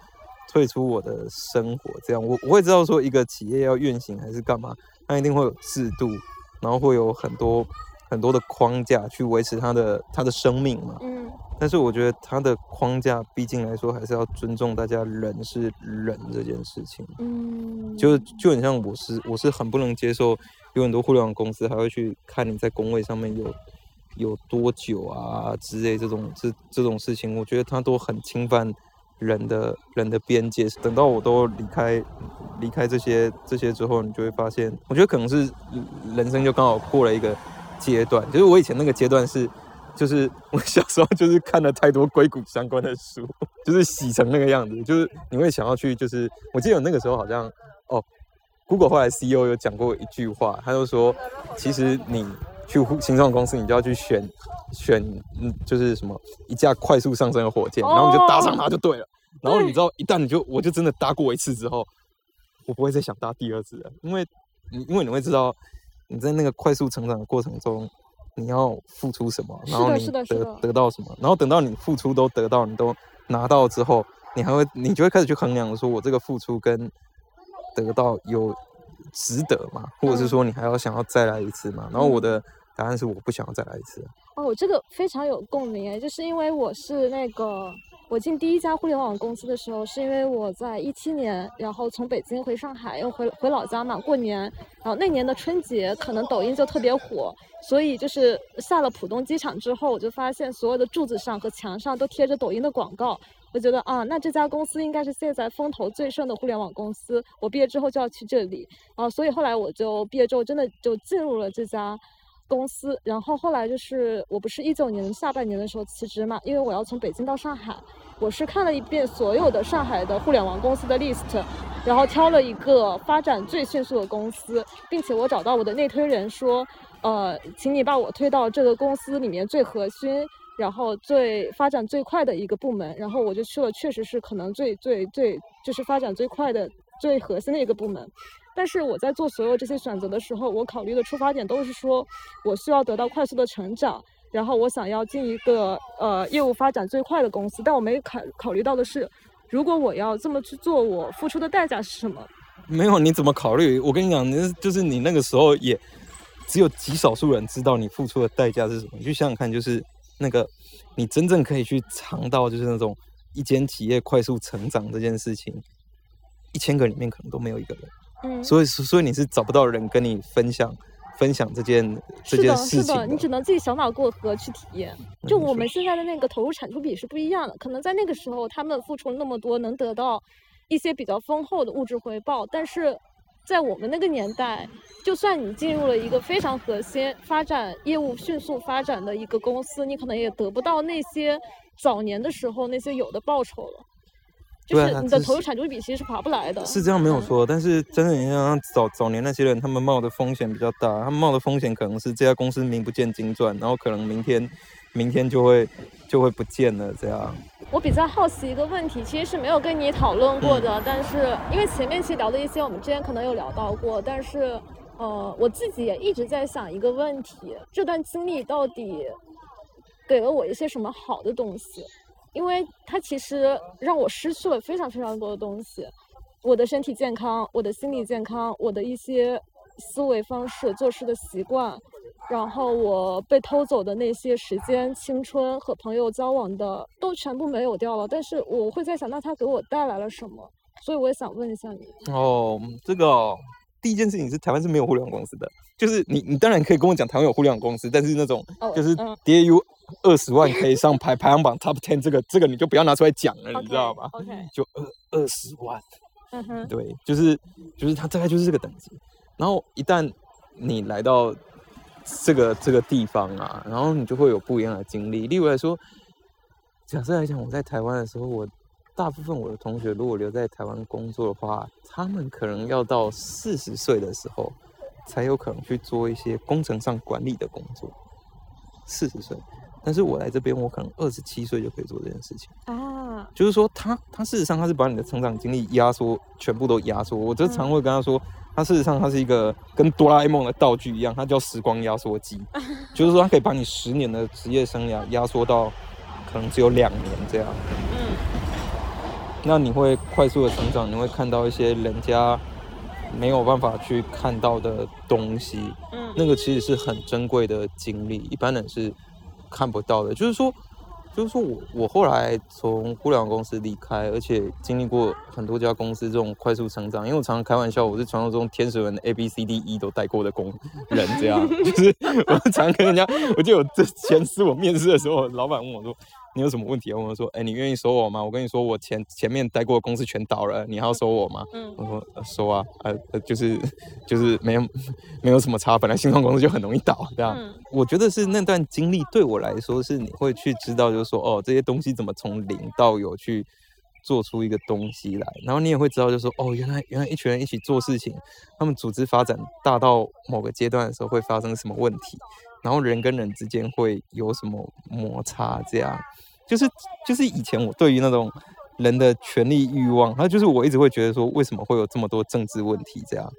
退出我的生活，这样我我会知道说一个企业要运行还是干嘛，它一定会有制度，然后会有很多很多的框架去维持它的它的生命嘛。嗯但是我觉得它的框架毕竟来说还是要尊重大家人是人这件事情。嗯，就就很像我是我是很不能接受，有很多互联网公司还会去看你在工位上面有有多久啊之类这种这这种事情，我觉得它都很侵犯人的人的边界。等到我都离开离开这些这些之后，你就会发现，我觉得可能是人生就刚好过了一个阶段，就是我以前那个阶段是。就是 我小时候就是看了太多硅谷相关的书，就是洗成那个样子，就是你会想要去，就是我记得那个时候好像哦，Google 后来 CEO 有讲过一句话，他就说，其实你去互新创公司，你就要去选选，嗯，就是什么一架快速上升的火箭，然后你就搭上它就对了。然后你知道，一旦你就我就真的搭过一次之后，我不会再想搭第二次了，因为你因为你会知道你在那个快速成长的过程中。你要付出什么，然后你得得到什么，然后等到你付出都得到，你都拿到之后，你还会你就会开始去衡量，说我这个付出跟得到有值得吗？或者是说你还要想要再来一次吗？然后我的答案是我不想要再来一次。哦，我这个非常有共鸣诶，就是因为我是那个我进第一家互联网公司的时候，是因为我在一七年，然后从北京回上海，又回回老家嘛，过年，然后那年的春节可能抖音就特别火，所以就是下了浦东机场之后，我就发现所有的柱子上和墙上都贴着抖音的广告。我觉得啊，那这家公司应该是现在风头最盛的互联网公司，我毕业之后就要去这里啊，所以后来我就毕业之后真的就进入了这家公司，然后后来就是我不是一九年下半年的时候辞职嘛，因为我要从北京到上海，我是看了一遍所有的上海的互联网公司的 list，然后挑了一个发展最迅速的公司，并且我找到我的内推人说，呃，请你把我推到这个公司里面最核心。然后最发展最快的一个部门，然后我就去了，确实是可能最最最就是发展最快的、最核心的一个部门。但是我在做所有这些选择的时候，我考虑的出发点都是说，我需要得到快速的成长，然后我想要进一个呃业务发展最快的公司。但我没考考虑到的是，如果我要这么去做，我付出的代价是什么？没有，你怎么考虑？我跟你讲，你就是你那个时候也只有极少数人知道你付出的代价是什么。你去想想看，就是那个你真正可以去尝到，就是那种一间企业快速成长这件事情，一千个里面可能都没有一个人。嗯，所以，所以你是找不到人跟你分享分享这件这件是的，是事情的，你只能自己小马过河去体验。就我们现在的那个投入产出比是不一样的，可能在那个时候他们付出了那么多，能得到一些比较丰厚的物质回报，但是在我们那个年代，就算你进入了一个非常核心、发展业务迅速发展的一个公司，你可能也得不到那些早年的时候那些有的报酬了。就是你的投入产出比其实是划不来的。是这样没有嗯错，但是真的像早早年那些人，他们冒的风险比较大，他们冒的风险可能是这家公司名不见经传，然后可能明天明天就会就会不见了，这样。我比较好奇一个问题，其实是没有跟你讨论过的，但是因为前面其实聊的一些，我们之前可能有聊到过，但是呃，我自己也一直在想一个问题：这段经历到底给了我一些什么好的东西？因为它其实让我失去了非常非常多的东西，我的身体健康，我的心理健康，我的一些思维方式、做事的习惯，然后我被偷走的那些时间、青春和朋友交往的都全部没有掉了。但是我会在想，那它给我带来了什么？所以我也想问一下你。哦，这个哦第一件事情是台湾是没有互联网公司的，就是你你当然可以跟我讲台湾有互联网公司，但是那种哦就是嗯 DAU 二十万可以上排 排行榜 Top Ten 这个这个你就不要拿出来讲了，你知道吗？？OK，就二二十万，嗯哼，对，就是就是它大概就是这个等级。然后一旦你来到这个这个地方啊，然后你就会有不一样的经历。例如来说，假设来讲，我在台湾的时候，我大部分我的同学如果留在台湾工作的话，他们可能要到四十岁的时候，才有可能去做一些工程上管理的工作。四十岁，但是我来这边，我可能二十七岁就可以做这件事情。啊，就是说他，他事实上他是把你的成长经历压缩，全部都压缩。我就常会跟他说，他事实上它是一个跟哆啦 A 梦的道具一样，它叫时光压缩机，就是说它可以把你十年的职业生涯压缩到可能只有两年这样。嗯那你会快速的成长，你会看到一些人家没有办法去看到的东西，嗯那个其实是很珍贵的经历，一般人是看不到的。就是说，就是说我我后来从互联网公司离开，而且经历过很多家公司这种快速成长。因为我常常开玩笑，我是传说中天使轮 A B C D E 都带过的工 人，这样就是我常跟人家，我记得我之前次我面试的时候，老板问我说。你有什么问题啊？问我说：“哎、你愿意收我吗？我跟你说，我前前面待过的公司全倒了，你还要收我吗？”嗯我说、呃、收啊，呃呃，就是就是没有没有什么差，本来新创公司就很容易倒，这样。嗯我觉得是那段经历对我来说，是你会去知道，就是说哦，这些东西怎么从零到有去做出一个东西来，然后你也会知道，就是说哦，原来原来一群人一起做事情，他们组织发展大到某个阶段的时候会发生什么问题，然后人跟人之间会有什么摩擦，这样。就是就是以前我对于那种人的权利欲望，还有就是我一直会觉得说，为什么会有这么多政治问题这样？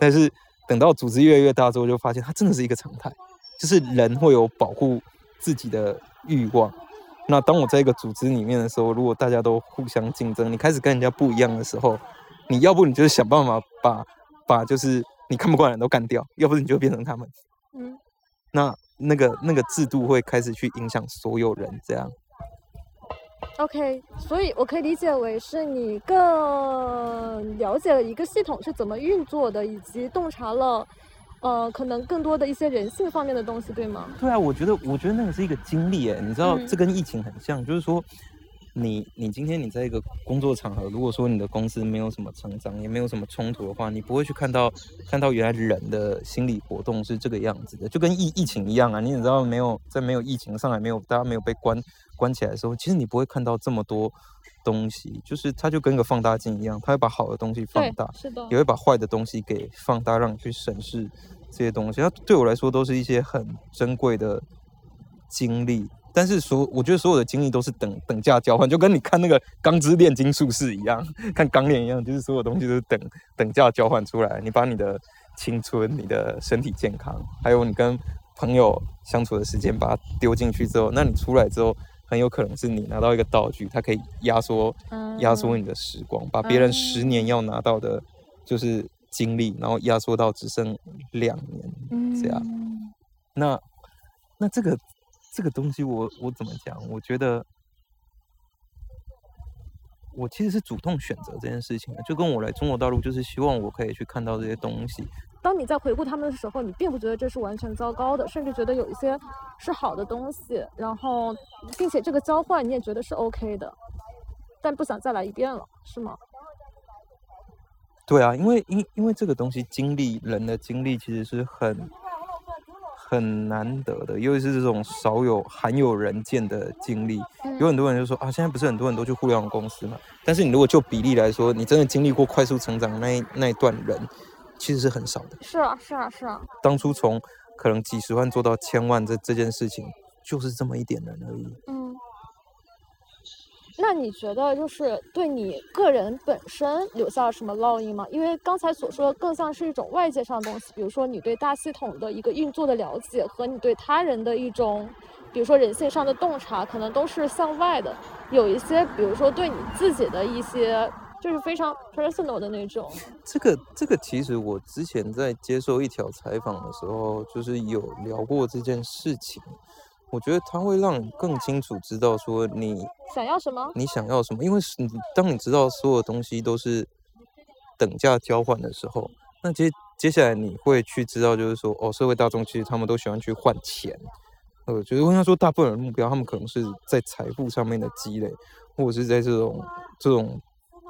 但是等到组织越来越大之后，就发现它真的是一个常态，就是人会有保护自己的欲望。那当我在一个组织里面的时候，如果大家都互相竞争，你开始跟人家不一样的时候，你要不你就是想办法把把就是你看不惯的人都干掉，要不你就变成他们。嗯那那个那个制度会开始去影响所有人，这样。，OK，所以我可以理解为是你更了解了一个系统是怎么运作的，以及洞察了，呃，可能更多的一些人性方面的东西，对吗？对啊，我觉得我觉得那个是一个经历诶，你知道，嗯这跟疫情很像，就是说，你你今天你在一个工作场合，如果说你的公司没有什么成长，也没有什么冲突的话，你不会去看到看到原来人的心理活动是这个样子的，就跟疫疫情一样啊，你也知道，没有在没有疫情上海没有大家没有被关关起来的时候，其实你不会看到这么多东西，就是它就跟个放大镜一样，它会把好的东西放大，，是的，也会把坏的东西给放大，让你去审视这些东西。它对我来说都是一些很珍贵的经历。但是所我觉得所有的经历都是等等价交换，就跟你看那个《钢之炼金术士》一样，看钢炼一样，就是所有东西都是等等价交换出来。你把你的青春、你的身体健康，还有你跟朋友相处的时间，把它丢进去之后，那你出来之后，很有可能是你拿到一个道具，它可以压缩压缩你的时光，把别人十年要拿到的，就是经历，然后压缩到只剩两年。嗯这样那那这个这个东西我，我怎么讲？我觉得我其实是主动选择这件事情的，就跟我来中国大陆，就是希望我可以去看到这些东西。当你在回顾他们的时候，你并不觉得这是完全糟糕的，甚至觉得有一些是好的东西，然后并且这个交换你也觉得是 OK 的，但不想再来一遍了，是吗？对啊，因为因因为这个东西经历人的经历其实是很很难得的，尤其是这种少有罕有人见的经历。有很多人就说啊，现在不是很多人都去互联网公司嘛？但是你如果就比例来说，你真的经历过快速成长的那一那一段人，其实是很少的。是啊，是啊，是啊。当初从可能几十万做到千万这这件事情，就是这么一点人而已。嗯，那你觉得就是对你个人本身留下了什么烙印吗？因为刚才所说的更像是一种外界上的东西，比如说你对大系统的一个运作的了解和你对他人的一种，比如说人性上的洞察，可能都是向外的。有一些，比如说对你自己的一些，就是非常 personal 的那种。这个这个其实我之前在接受一条采访的时候，就是有聊过这件事情。我觉得它会让你更清楚知道说你想要什么？你想要什么，因为是你当你知道所有东西都是等价交换的时候，那接接下来你会去知道，就是说哦，社会大众其实他们都喜欢去换钱。我觉得我想说，大部分人的目标，他们可能是在财富上面的积累，或者是在这种这种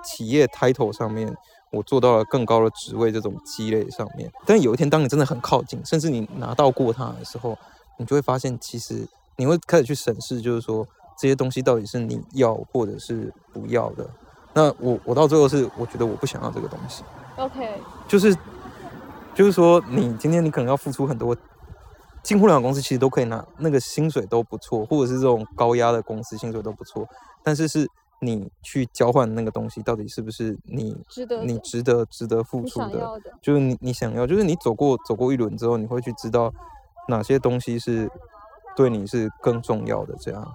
企业 title 上面，我做到了更高的职位这种积累上面。但有一天，当你真的很靠近，甚至你拿到过它的时候，你就会发现，其实你会开始去审视，就是说这些东西到底是你要或者是不要的。那我我到最后是，我觉得我不想要这个东西。OK，就是就是说，你今天你可能要付出很多。进互联网公司其实都可以拿那个薪水都不错，或者是这种高压的公司薪水都不错，但是是你去交换那个东西，到底是不是你值得你值得值得付出的？的。就是你你想要，就是你走过走过一轮之后，你会去知道哪些东西是对你是更重要的。这样，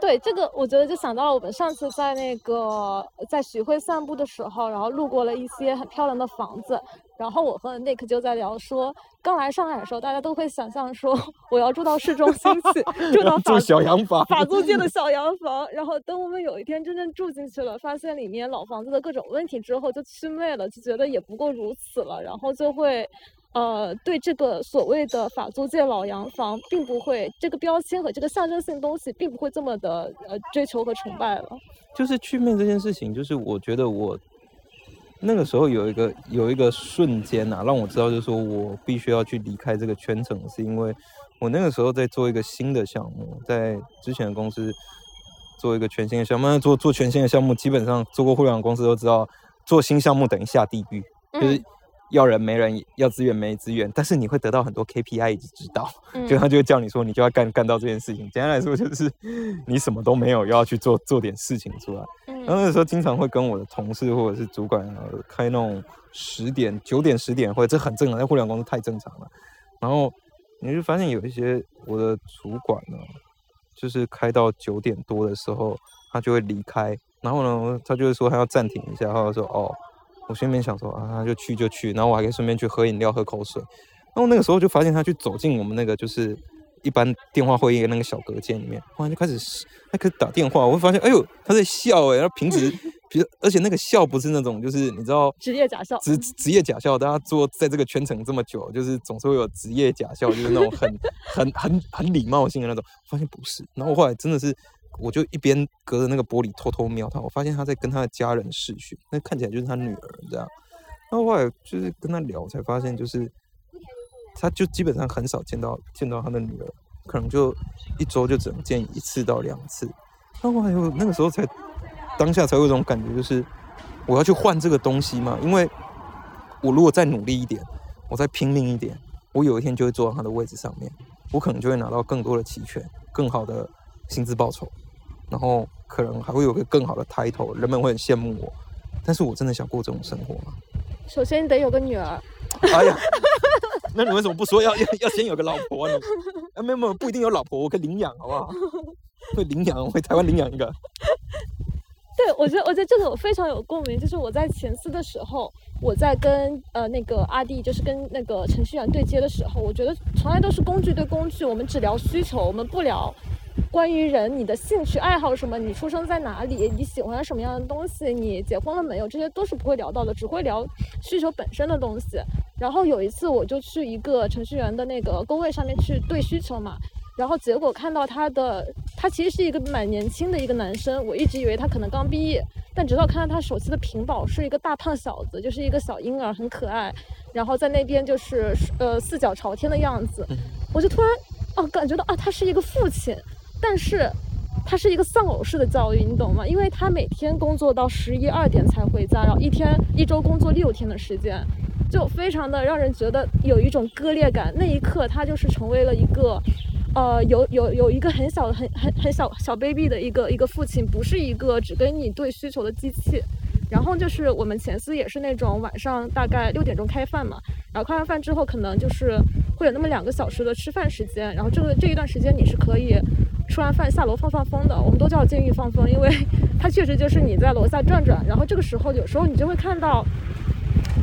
对这个，我觉得就想到了我们上次在那个在徐汇散步的时候，然后路过了一些很漂亮的房子，然后我和 Nick 就在聊说，刚来上海的时候，大家都会想象说我要住到市中心去，住到法住小洋房，法租界的小洋房，然后等我们有一天真正住进去了，发现里面老房子的各种问题之后，就祛魅了，就觉得也不过如此了，然后就会。呃，对这个所谓的法租界老洋房，并不会这个标签和这个象征性东西，并不会这么的呃追求和崇拜了。就是去面这件事情，就是我觉得我那个时候有一个有一个瞬间啊，让我知道，就是说我必须要去离开这个圈层，是因为我那个时候在做一个新的项目，在之前的公司做一个全新的项目，那做做全新的项目，基本上做过互联网公司都知道，做新项目等于下地狱，就是嗯要人没人，要资源没资源，但是你会得到很多 KPI 以及指导。就嗯他就会叫你说，你就要干干到这件事情。简单来说，就是你什么都没有，又要去做做点事情出来。然后嗯那时候经常会跟我的同事或者是主管呃开那种十点、九点、十点会，这很正常，在互联网公司太正常了。然后你就发现有一些我的主管呢，就是开到九点多的时候，他就会离开。然后呢，他就会说他要暂停一下，他就说哦，我心里面想说啊，就去就去，然后我还可以顺便去喝饮料、喝口水。然后那个时候就发现他去走进我们那个就是一般电话会议的那个小隔间里面，忽然就开始他开始打电话，我会发现哎呦他在笑哎、欸，他平时 比如而且那个笑不是那种就是你知道职业假笑职职业假笑，大家做在这个圈层这么久，就是总是会有职业假笑，就是那种很 很很很礼貌性的那种，发现不是，然后我后来真的是。我就一边隔着那个玻璃偷偷瞄他，我发现他在跟他的家人视讯，那看起来就是他女儿这样。然后来就是跟他聊，才发现就是，他就基本上很少见到见到他的女儿，可能就一周就只能见一次到两次。然后还有那个时候才当下才有一种感觉，就是我要去换这个东西嘛，因为我如果再努力一点，我再拼命一点，我有一天就会坐到他的位置上面，我可能就会拿到更多的期权，更好的薪资报酬。然后可能还会有个更好的 title，人们会很羡慕我。但是我真的想过这种生活吗？首先你得有个女儿，哎呀，那你为什么不说要要要先有个老婆呢？啊，没有没有，不一定有老婆，我可以领养，好不好？会领养，我回台湾领养一个。对我觉得我觉得这个我非常有共鸣，就是我在前司的时候，我在跟呃那个阿弟，就是跟那个程序员对接的时候，我觉得从来都是工具对工具，我们只聊需求，我们不聊关于人你的兴趣爱好什么，你出生在哪？里，你喜欢什么样的东西，你结婚了没有，这些都是不会聊到的，只会聊需求本身的东西。然后有一次我就去一个程序员的那个工位上面去对需求嘛，然后结果看到他的，他其实是一个蛮年轻的一个男生，我一直以为他可能刚毕业，但直到看到他手机的屏保是一个大胖小子，就是一个小婴儿，很可爱，然后在那边就是呃四脚朝天的样子，我就突然哦感觉到啊他是一个父亲，但是他是一个丧偶式的教育，你懂吗？因为他每天工作到十一二点才回家，然后一天一周工作六天的时间，就非常的让人觉得有一种割裂感。那一刻，他就是成为了一个，呃，有有有一个很小、很很很小小 baby 的一个一个父亲，不是一个只跟你对需求的机器。然后就是我们前司也是那种晚上大概六点钟开饭嘛，然后开完饭之后可能就是会有那么两个小时的吃饭时间，然后这个这一段时间你是可以吃完饭下楼放放风的，我们都叫监狱放风，因为它确实就是你在楼下转转，然后这个时候有时候你就会看到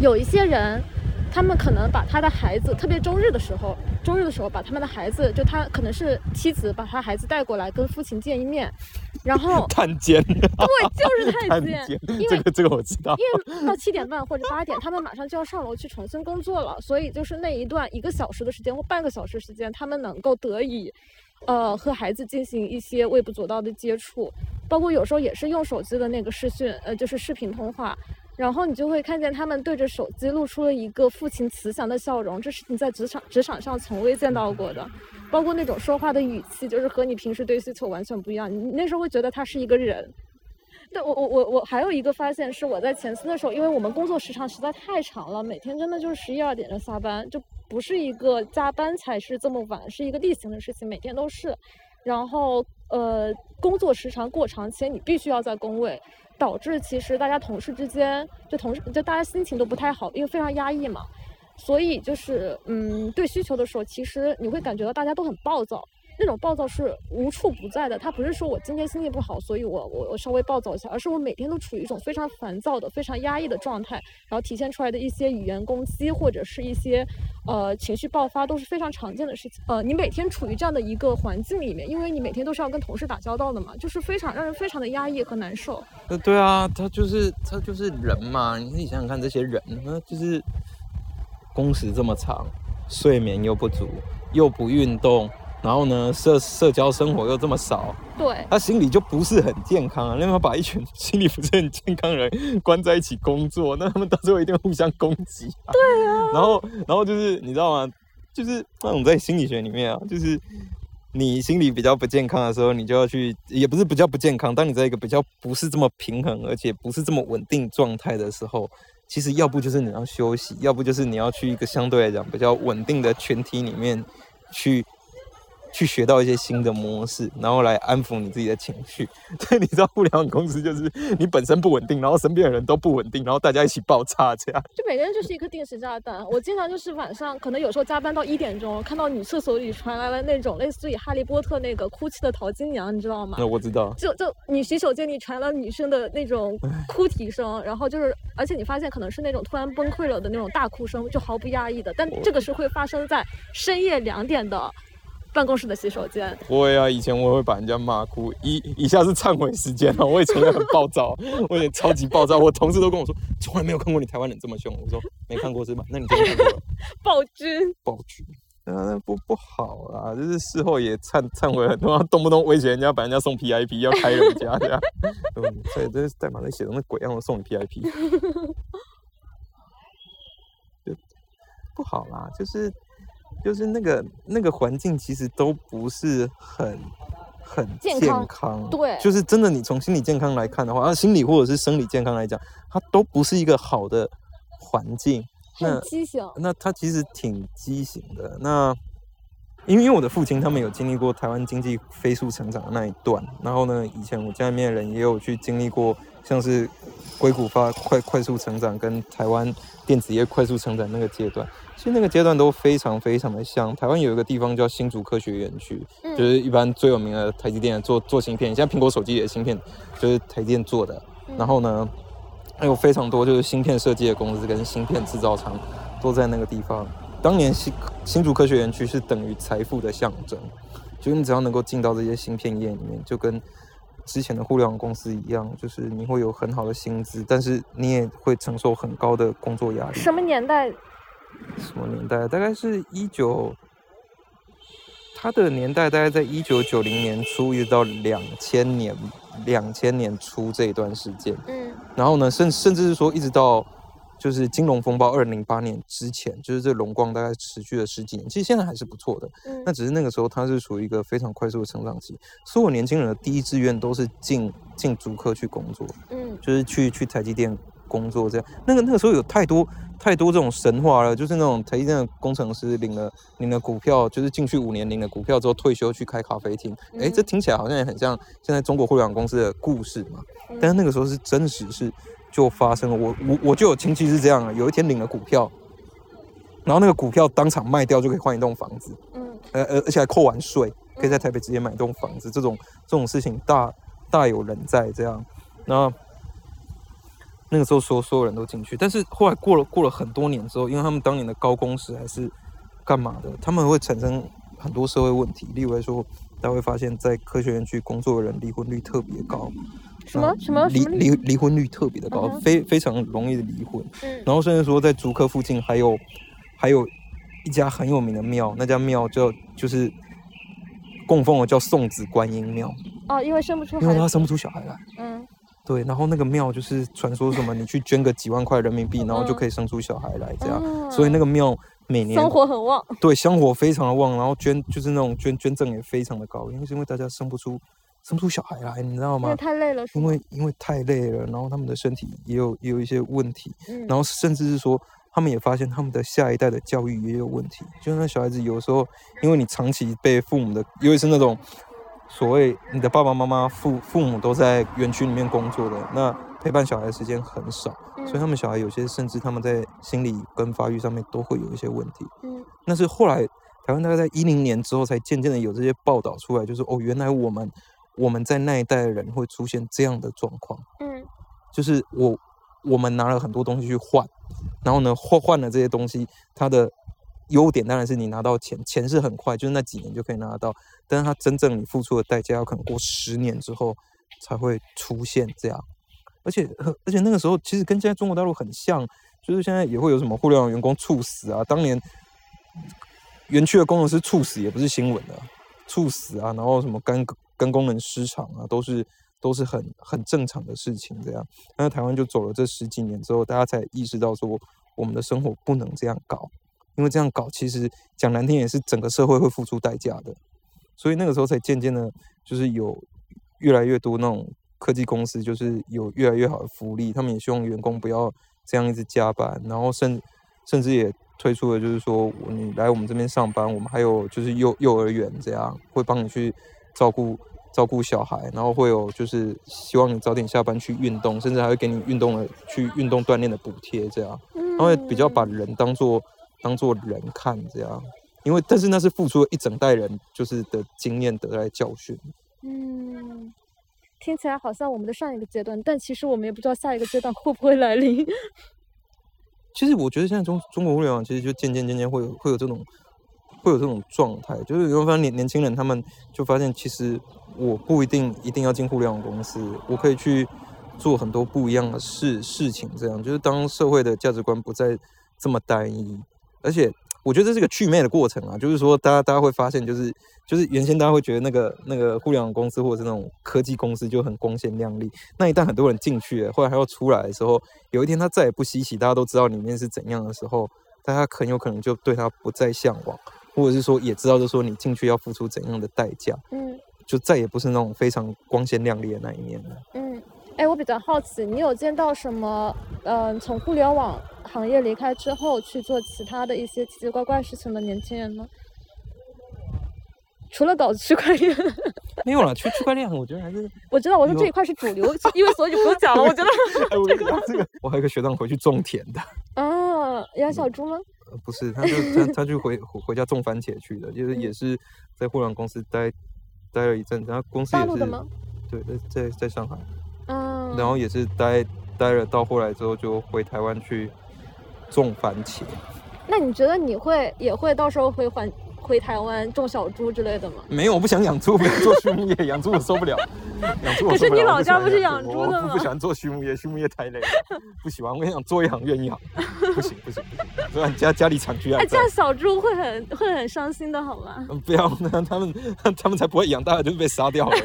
有一些人，他们可能把他的孩子，特别周日的时候，周日的时候把他们的孩子，就他可能是妻子把他孩子带过来跟父亲见一面，然后 探监，对，就是探监，因为这个这个我知道。因为到七点半或者八点，他们马上就要上楼去重新工作了，所以就是那一段一个小时的时间或半个小时时间，他们能够得以，呃，和孩子进行一些微不足道的接触，包括有时候也是用手机的那个视讯，呃，就是视频通话，然后你就会看见他们对着手机露出了一个父亲慈祥的笑容，这是你在职场职场上从未见到过的，包括那种说话的语气，就是和你平时对需求完全不一样，你那时候会觉得他是一个人。我我我我还有一个发现是我在前司的时候，因为我们工作时长实在太长了，每天真的就是十一二点就下班，就不是一个加班才是这么晚，是一个例行的事情，每天都是。然后呃，工作时长过长且你必须要在工位，导致其实大家同事之间就同事就大家心情都不太好，因为非常压抑嘛。所以就是嗯，对需求的时候，其实你会感觉到大家都很暴躁。那种暴躁是无处不在的，他不是说我今天心情不好，所以我我我稍微暴躁一下，而是我每天都处于一种非常烦躁的、非常压抑的状态，然后体现出来的一些语言攻击或者是一些呃情绪爆发都是非常常见的事情。呃，你每天处于这样的一个环境里面，因为你每天都是要跟同事打交道的嘛，就是非常让人非常的压抑和难受。呃，对啊，他就是他就是人嘛，你自己想想看，这些人，那就是工时这么长，睡眠又不足，又不运动。然后呢，社社交生活又这么少，对，他心里就不是很健康啊。那么把一群 心理不是很健康的人关在一起工作，那他们到最后一定互相攻击。对啊。然后，然后就是你知道吗？就是那种在心理学里面啊，就是你心理比较不健康的时候，你就要去，也不是比较不健康。当你在一个比较不是这么平衡，而且不是这么稳定状态的时候，其实要不就是你要休息，要不就是你要去一个相对来讲比较稳定的群体里面去。去学到一些新的模式，然后来安抚你自己的情绪。对，你知道互联网公司就是你本身不稳定，然后身边的人都不稳定，然后大家一起爆炸这样。就每个人就是一颗定时炸弹。我经常就是晚上可能有时候加班到一点钟，看到女厕所里传来了那种类似于哈利波特那个哭泣的淘金娘，你知道吗？那我知道。就就女洗手间里传来了女生的那种哭啼声，然后就是而且你发现可能是那种突然崩溃了的那种大哭声，就毫不压抑的。但这个是会发生在深夜两点的。办公室的洗手间。会啊，以前我会把人家骂哭。以以下是忏悔时间啊，我以前也很暴躁，我以前超级暴躁。我同事都跟我说，从来没有看过你台湾人这么凶。我说没看过是吧？那你真的看过了？暴君，暴君，嗯，不不好啦，就是事后也忏忏悔很多，动不动威胁人家把人家送 PIP，要开人家这样。所以这代码那写的那鬼样的送你 PIP，不好啦，就是。就是那个那个环境，其实都不是很很健康。对，就是真的，你从心理健康来看的话，啊，心理或者是生理健康来讲，它都不是一个好的环境。很畸形。那它其实挺畸形的。那因为因为我的父亲他们有经历过台湾经济飞速成长的那一段，然后呢，以前我家里面的人也有去经历过，像是硅谷发快快速成长跟台湾电子业快速成长那个阶段。其实那个阶段都非常非常的像。台湾有一个地方叫新竹科学园区，就是一般最有名的台积电做做芯片，现在苹果手机的芯片就是台积电做的。然后呢，还有非常多就是芯片设计的公司跟芯片制造厂都在那个地方。当年新新竹科学园区是等于财富的象征，就是你只要能够进到这些芯片业里面，就跟之前的互联网公司一样，就是你会有很好的薪资，但是你也会承受很高的工作压力。什么年代？什么年代？大概是一九，他的年代大概在一九九零年初一直到两千年两千年初这一段时间。嗯，然后呢，甚甚至是说一直到就是金融风暴二零零八年之前，就是这龙光大概持续了十几年。其实现在还是不错的，嗯，那只是那个时候它是属于一个非常快速的成长期。所有年轻人的第一志愿都是进进主科去工作，嗯，就是去去台积电。工作这样，那个那个时候有太多太多这种神话了，就是那种台积电的工程师领了领了股票，就是进去五年领了股票之后退休去开咖啡厅，哎，这听起来好像也很像现在中国互联网公司的故事嘛。但是那个时候是真实是就发生了，我我我就有亲戚是这样，有一天领了股票，然后那个股票当场卖掉就可以换一栋房子，嗯，呃呃，而且还扣完税，可以在台北直接买一栋房子，这种这种事情大大有人在这样，那。那个时候说所有人都进去，但是后来过了过了很多年之后，因为他们当年的高工时还是干嘛的，他们会产生很多社会问题，例如来说，大家会发现，在科学园区工作的人离婚率特别高，什么什么离离离婚率特别的高，非非常容易的离婚。嗯然后甚至说在竹科附近还有还有一家很有名的庙，那家庙叫就是供奉的叫送子观音庙，哦，因为生不出孩子，因为他生不出小孩来。嗯对，然后那个庙就是传说什么，你去捐个几万块人民币，然后就嗯可以生出小孩来这样。哦所以那个庙每年香火很旺，对香火非常的旺，然后捐就是那种捐捐赠也非常的高，因为是因为大家生不出生不出小孩来，你知道吗因为？太累了，因为因为太累了，然后他们的身体也有也有一些问题，嗯然后甚至是说，他们也发现他们的下一代的教育也有问题。就是那小孩子有时候，因为你长期被父母的，尤其是那种所谓你的爸爸妈妈父父母都在园区里面工作的，那陪伴小孩的时间很少，所以他们小孩有些甚至他们在心理跟发育上面都会有一些问题。嗯那是后来台湾大概在一零年之后，才渐渐的有这些报道出来，就是哦，原来我们我们在那一代的人会出现这样的状况。嗯就是我我们拿了很多东西去换，然后呢换换了这些东西，它的优点当然是你拿到钱，钱是很快，就是那几年就可以拿得到，但是它真正你付出的代价，要可能过十年之后才会出现这样。而且而且那个时候其实跟现在中国大陆很像，就是现在也会有什么互联网员工猝死啊，当年园区的工程师猝死也不是新闻的，猝死啊，然后什么肝跟功能失常啊，都是都是很很正常的事情。这样，那台湾就走了这十几年之后，大家才意识到说，我们的生活不能这样搞，因为这样搞其实讲难听也是整个社会会付出代价的。所以那个时候才渐渐的，就是有越来越多那种科技公司，就是有越来越好的福利，他们也希望员工不要这样一直加班，然后甚甚至也推出了，就是说你来我们这边上班，我们还有就是幼幼儿园这样会帮你去照顾照顾小孩，然后会有就是希望你早点下班去运动，甚至还会给你运动的去运动锻炼的补贴这样，嗯，他会比较把人当做当做人看这样，因为但是那是付出了一整代人就是的经验得来教训。嗯，听起来好像我们的上一个阶段，但其实我们也不知道下一个阶段会不会来临。其实我觉得现在中中国互联网其实就渐渐渐渐会有会有这种会有这种状态，就是你会发现年年轻人他们就发现，其实我不一定一定要进互联网公司，我可以去做很多不一样的事事情。这样就是当社会的价值观不再这么单一，而且我觉得这是个祛魅的过程啊，就是说大家大家会发现，就是就是原先大家会觉得那个那个互联网公司或者是那种科技公司就很光鲜亮丽，那一旦很多人进去了，后来还要出来的时候，有一天他再也不稀奇，大家都知道里面是怎样的时候，大家很有可能就对他不再向往，或者是说也知道，就是说你进去要付出怎样的代价，嗯就再也不是那种非常光鲜亮丽的那一面了。嗯，哎，我比较好奇，你有见到什么？嗯、从互联网行业离开之后去做其他的一些奇奇怪怪事情的年轻人吗？除了搞区块链，没有了，区区块链，我觉得还是，我知道，我说这一块是主流，因为所以就不用讲了。我觉得，这个，我还有一个学长回去种田的，啊，养小猪吗？呃不是，他就他他就回回回家种番茄去了，就是也是在互联网公司待待了一阵然后公司也是？对，在在在上海。嗯，然后也是待待了到后来之后就回台湾去种番茄。那你觉得你会也会到时候会还回台湾种小猪之类的吗？没有，我不想养猪，不想做畜牧业，养猪我受不了。养猪我可是你老家不是养养猪的吗我不不喜欢做畜牧业，畜牧业太累了，不喜欢。我跟你讲，做一行怨一行，不行不行不行。不然家家里产区啊哎，这样，小猪会很会很伤心的，好吗？嗯不要，那他们他们才不会养大了，就是被杀掉而已。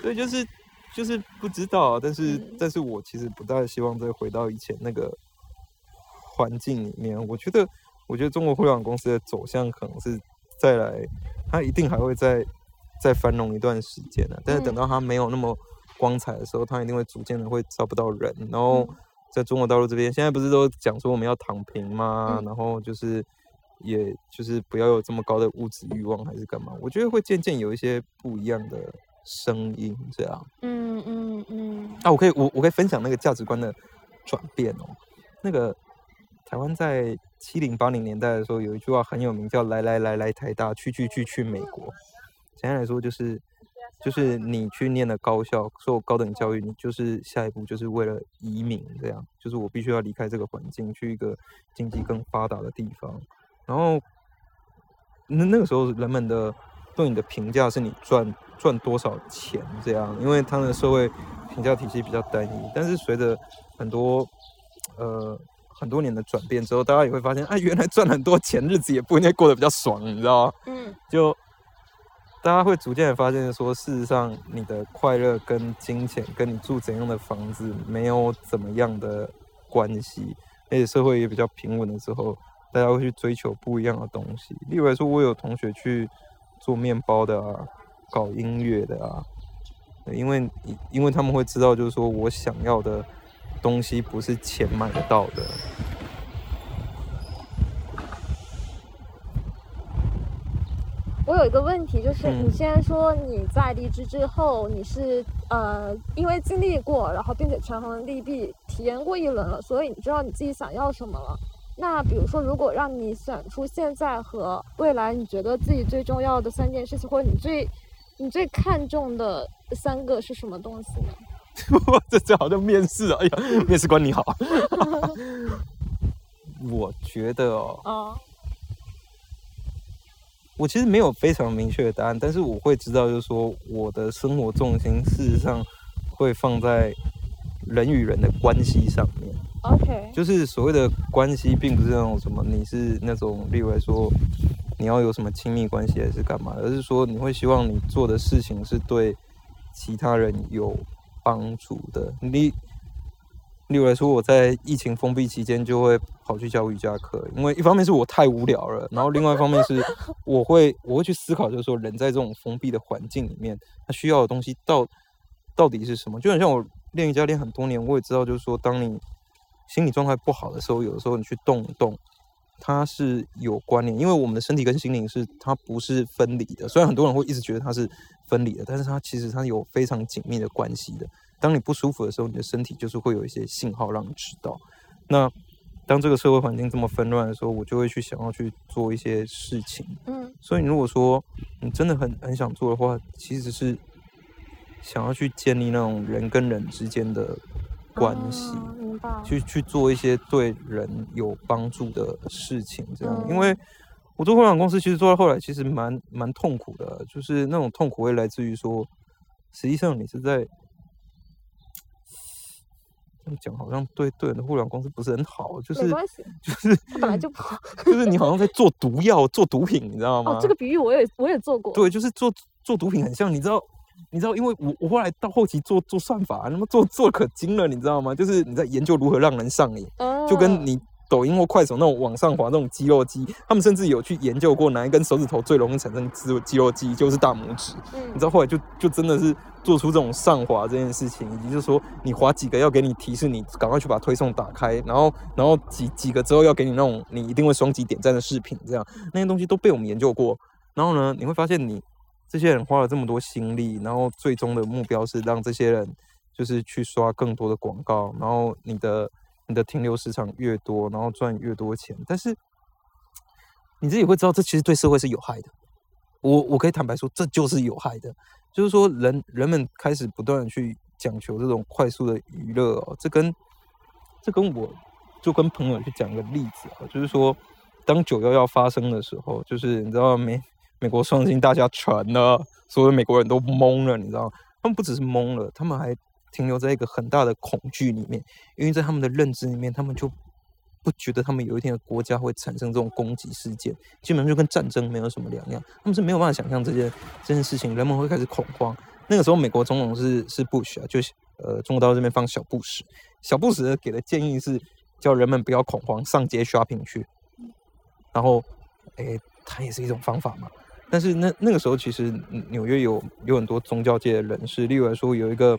对，就是就是不知道，但是嗯但是我其实不大希望再回到以前那个环境里面。我觉得，我觉得中国互联网公司的走向可能是再来，它一定还会再再繁荣一段时间的、但是等嗯到它没有那么光彩的时候，它一定会逐渐的会招不到人，然后。嗯在中国大陆这边，现在不是都讲说我们要躺平吗？嗯然后就是，也就是不要有这么高的物质欲望，还是干嘛？我觉得会渐渐有一些不一样的声音，这样嗯嗯嗯啊，我可以我我可以分享那个价值观的转变哦。那个台湾在七零八零年代的时候，有一句话很有名，叫“来来来来台大，去去去去美国”。简单来说就是，就是你去念了高校，受高等教育，你就是下一步就是为了移民，这样，就是我必须要离开这个环境，去一个经济更发达的地方。然后，那那个时候人们的对你的评价是你赚赚多少钱这样，因为他们的社会评价体系比较单一。但是随着很多呃很多年的转变之后，大家也会发现，哎，原来赚很多钱，日子也不应该过得比较爽，你知道吗？嗯，就。大家会逐渐的发现，说事实上，你的快乐跟金钱，跟你住怎样的房子没有怎么样的关系。而且社会也比较平稳的时候，大家会去追求不一样的东西。例如来说，我有同学去做面包的啊，搞音乐的啊，因为因为他们会知道，就是说我想要的东西不是钱买得到的。我有一个问题，就是你现在说你在离职之后，你是呃因为经历过，然后并且权衡利弊，体验过一轮了，所以你知道你自己想要什么了。那比如说，如果让你选出现在和未来，你觉得自己最重要的三件事情，或者你最你最看重的三个是什么东西呢？这这好像面试啊！哎呀，面试官你好。我觉得哦。我其实没有非常明确的答案，但是我会知道，就是说我的生活重心事实上会放在人与人的关系上面。OK，就是所谓的关系，并不是那种什么你是那种，例如来说你要有什么亲密关系还是干嘛，而是说你会希望你做的事情是对其他人有帮助的。你。例如来说，我在疫情封闭期间就会跑去教瑜伽课，因为一方面是我太无聊了，然后另外一方面是我会我会去思考，就是说人在这种封闭的环境里面，他需要的东西到到底是什么？就很像我练瑜伽练很多年，我也知道，就是说当你心理状态不好的时候，有的时候你去动一动，它是有关联，因为我们的身体跟心灵是它不是分离的。虽然很多人会一直觉得它是分离的，但是它其实它有非常紧密的关系的。当你不舒服的时候，你的身体就是会有一些信号让你知道。那当这个社会环境这么纷乱的时候，我就会去想要去做一些事情。嗯，所以如果说你真的很很想做的话，其实是想要去建立那种人跟人之间的关系，明白？去去做一些对人有帮助的事情，这样。因为我做互联网公司，其实做到后来其实蛮蛮痛苦的，就是那种痛苦会来自于说，实际上你是在。这么讲好像对对人的互联网公司不是很好，就是就是本来就不好，就是你好像在做毒药、做毒品，你知道吗？哦，这个比喻我也我也做过。对，就是做做毒品很像，你知道你知道，因为我我后来到后期做做算法，那么做做可精了，你知道吗？就是你在研究如何让人上瘾，就跟你。抖音或快手那种往上滑那种肌肉肌，他们甚至有去研究过哪一根手指头最容易产生肌肌肉记忆，就是大拇指。你知道后来就就真的是做出这种上滑这件事情，以及就是说你滑几个要给你提示，你赶快去把推送打开，然后然后几几个之后要给你那种你一定会双击点赞的视频，这样那些东西都被我们研究过。然后呢，你会发现你这些人花了这么多心力，然后最终的目标是让这些人就是去刷更多的广告，然后你的。你的停留时长越多，然后赚越多钱，但是你自己会知道，这其实对社会是有害的。我我可以坦白说，这就是有害的。就是说，人人们开始不断的去讲求这种快速的娱乐哦，这跟这跟我就跟朋友去讲个例子啊，就是说，当九幺幺发生的时候，就是你知道没美国创新大家全了，所有美国人都懵了，你知道吗，他们不只是懵了，他们还。停留在一个很大的恐惧里面，因为在他们的认知里面，他们就不觉得他们有一天的国家会产生这种攻击事件，基本上就跟战争没有什么两样。他们是没有办法想象这件这件事情，人们会开始恐慌。那个时候，美国总统是是布什啊，就是呃中国大陆这边放小布什，小布什给的建议是叫人们不要恐慌，上街 shopping 去。然后，诶，它也是一种方法嘛。但是那那个时候，其实纽约有有很多宗教界的人士，例如来说有一个。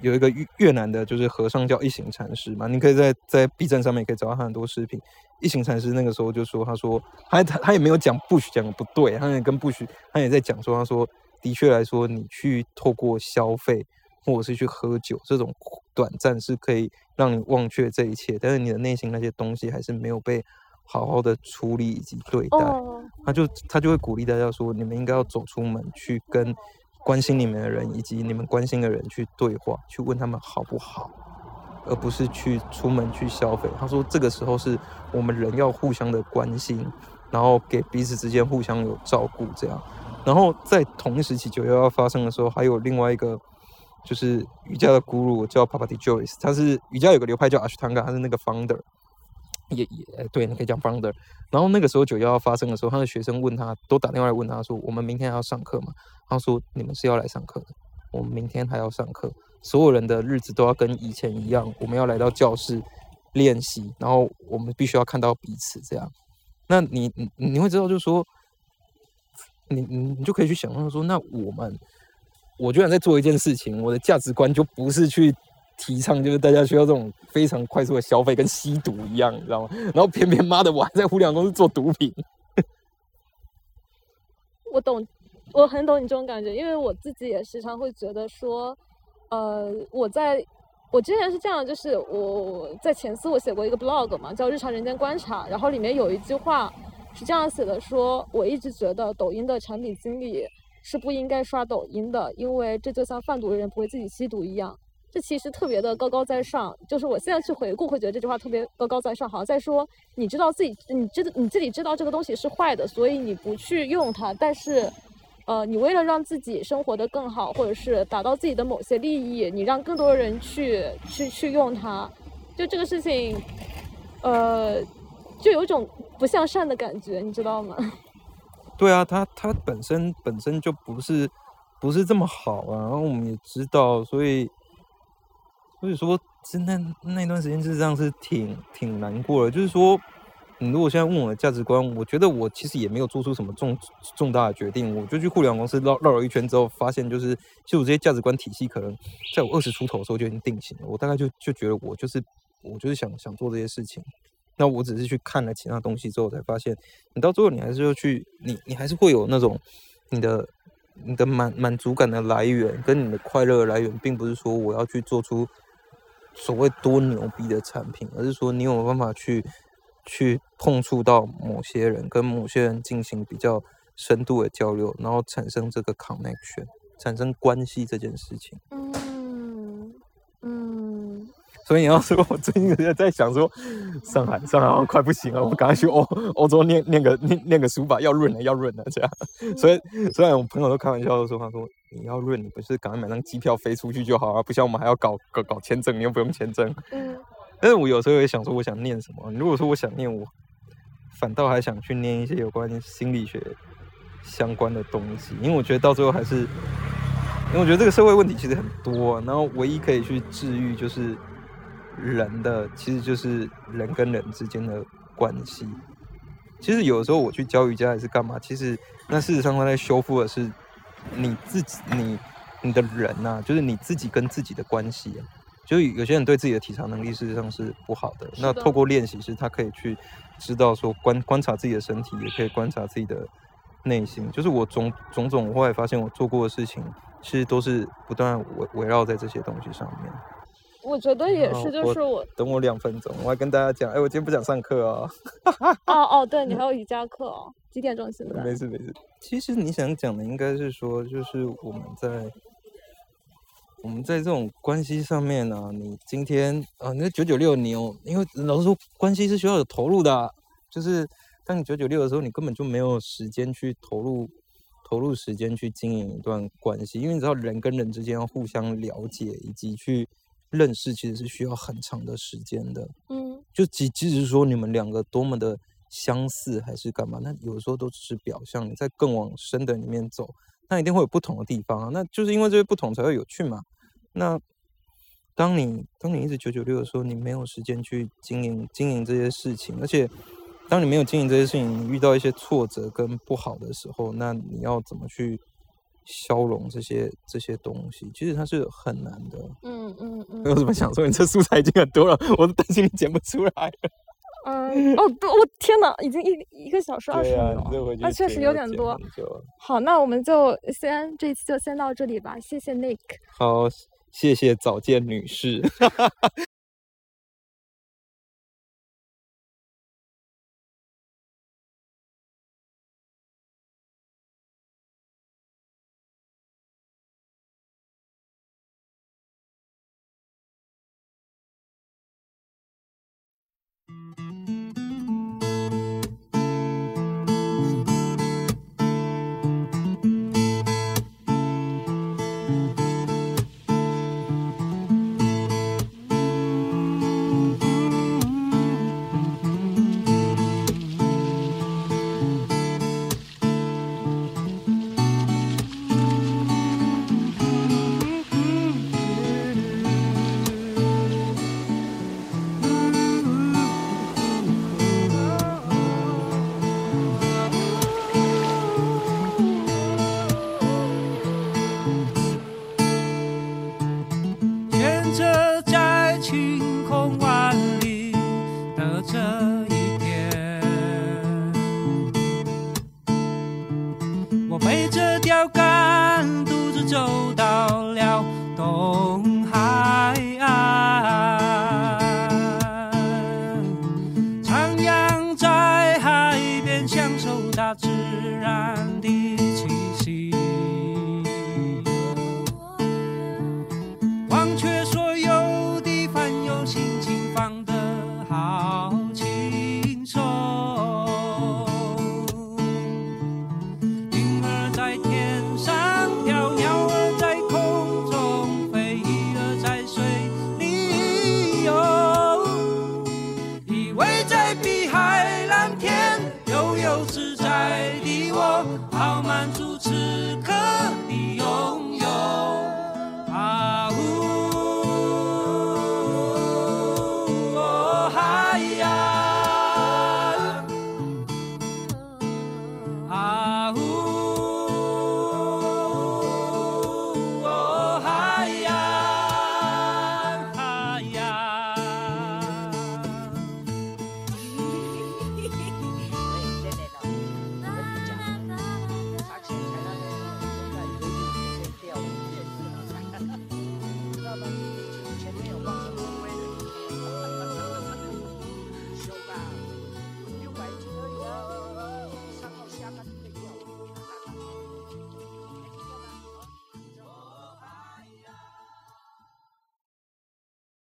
有一个越越南的，就是和尚叫一行禅师嘛，你可以在在 B 站上面可以找到他很多视频。一行禅师那个时候就说，他说他他他也没有讲不许讲的不对，他也跟不许，他也在讲说，他说的确来说，你去透过消费或者是去喝酒这种短暂是可以让你忘却这一切，但是你的内心那些东西还是没有被好好的处理以及对待。他就他就会鼓励大家说，你们应该要走出门去跟。关心你们的人以及你们关心的人去对话，去问他们好不好，而不是去出门去消费。他说这个时候是我们人要互相的关心，然后给彼此之间互相有照顾这样。然后在同一时期九幺幺发生的时候，还有另外一个就是瑜伽的 guru 叫 Papati Joyce，他是瑜伽有个流派叫 Ashtanga，他是那个 founder。也也对，你可以讲 founder。然后那个时候九幺幺发生的时候，他的学生问他，都打电话来问他说：“我们明天还要上课吗？”他说：“你们是要来上课的，我们明天还要上课，所有人的日子都要跟以前一样，我们要来到教室练习，然后我们必须要看到彼此这样。那你你你会知道，就是说，你你你就可以去想象说，那我们我居然在做一件事情，我的价值观就不是去。”提倡就是大家需要这种非常快速的消费，跟吸毒一样，你知道吗？然后偏偏妈的，我还在互联网公司做毒品。我懂，我很懂你这种感觉，因为我自己也时常会觉得说，呃，我在我之前是这样，就是我在前司我写过一个 blog 嘛，叫《日常人间观察》，然后里面有一句话是这样写的：说我一直觉得抖音的产品经理是不应该刷抖音的，因为这就像贩毒的人不会自己吸毒一样。这其实特别的高高在上，就是我现在去回顾，会觉得这句话特别高高在上，好像在说你知道自己，你知你自己知道这个东西是坏的，所以你不去用它。但是，呃，你为了让自己生活的更好，或者是达到自己的某些利益，你让更多人去去去用它，就这个事情，呃，就有种不向善的感觉，你知道吗？对啊，它它本身本身就不是不是这么好啊，然后我们也知道，所以。所以说，真的那段时间事实上是挺挺难过的。就是说，你如果现在问我的价值观，我觉得我其实也没有做出什么重重大的决定。我就去互联网公司绕绕了一圈之后，发现就是，其实我这些价值观体系可能在我二十出头的时候就已经定型了。我大概就就觉得我就是我就是想想做这些事情。那我只是去看了其他东西之后，才发现，你到最后你还是要去，你你还是会有那种你的你的满满足感的来源跟你的快乐来源，并不是说我要去做出。所谓多牛逼的产品，而是说你有办法去去碰触到某些人，跟某些人进行比较深度的交流，然后产生这个 connection，产生关系这件事情。所以你要说，我最近在在想说，上海上海好像快不行了，我赶快去欧欧洲念念个念念个书吧，要润了要润了这样。所以虽然我朋友都开玩笑说，他说。你要润，你不是赶快买张机票飞出去就好啊？不像我们还要搞搞搞签证，你又不用签证。嗯。但是我有时候也想说，我想念什么？如果说我想念，我反倒还想去念一些有关心理学相关的东西，因为我觉得到最后还是，因为我觉得这个社会问题其实很多，然后唯一可以去治愈就是人的，其实就是人跟人之间的关系。其实有时候我去教瑜伽还是干嘛，其实那事实上他在修复的是。你自己，你你的人呐，就是你自己跟自己的关系啊。就有些人对自己的体察能力事实上是不好的。那透过练习，是他可以去知道说观观察自己的身体，也可以观察自己的内心。就是我种种种，我后来发现我做过的事情，其实都是不断围围绕在这些东西上面。我觉得也是，就是我等我两分钟，我还跟大家讲，哎，我今天不想上课哦。哦 哦，对你还有瑜伽课哦，几点钟现在？没事没事。其实你想讲的应该是说，就是我们在我们在这种关系上面呢，你今天啊，那九九六，你有，因为老实说，关系是需要有投入的。就是当你九九六的时候，你根本就没有时间去投入投入时间去经营一段关系，因为你知道，人跟人之间要互相了解以及去。认识其实是需要很长的时间的，嗯，就即即使说你们两个多么的相似还是干嘛，那有时候都只是表象。你在更往深的里面走，那一定会有不同的地方啊。那就是因为这些不同才会有趣嘛。那当你当你一直九九六的时候，你没有时间去经营经营这些事情，而且当你没有经营这些事情，你遇到一些挫折跟不好的时候，那你要怎么去？消融这些这些东西，其实它是很难的。嗯嗯嗯。有什么想说？你这素材已经很多了，我都担心你剪不出来。嗯。哦，不，我天哪，已经一一个小时二十秒了，那确实有点多。好，那我们就先这一期就先到这里吧。谢谢 Nick。好，谢谢早见女士。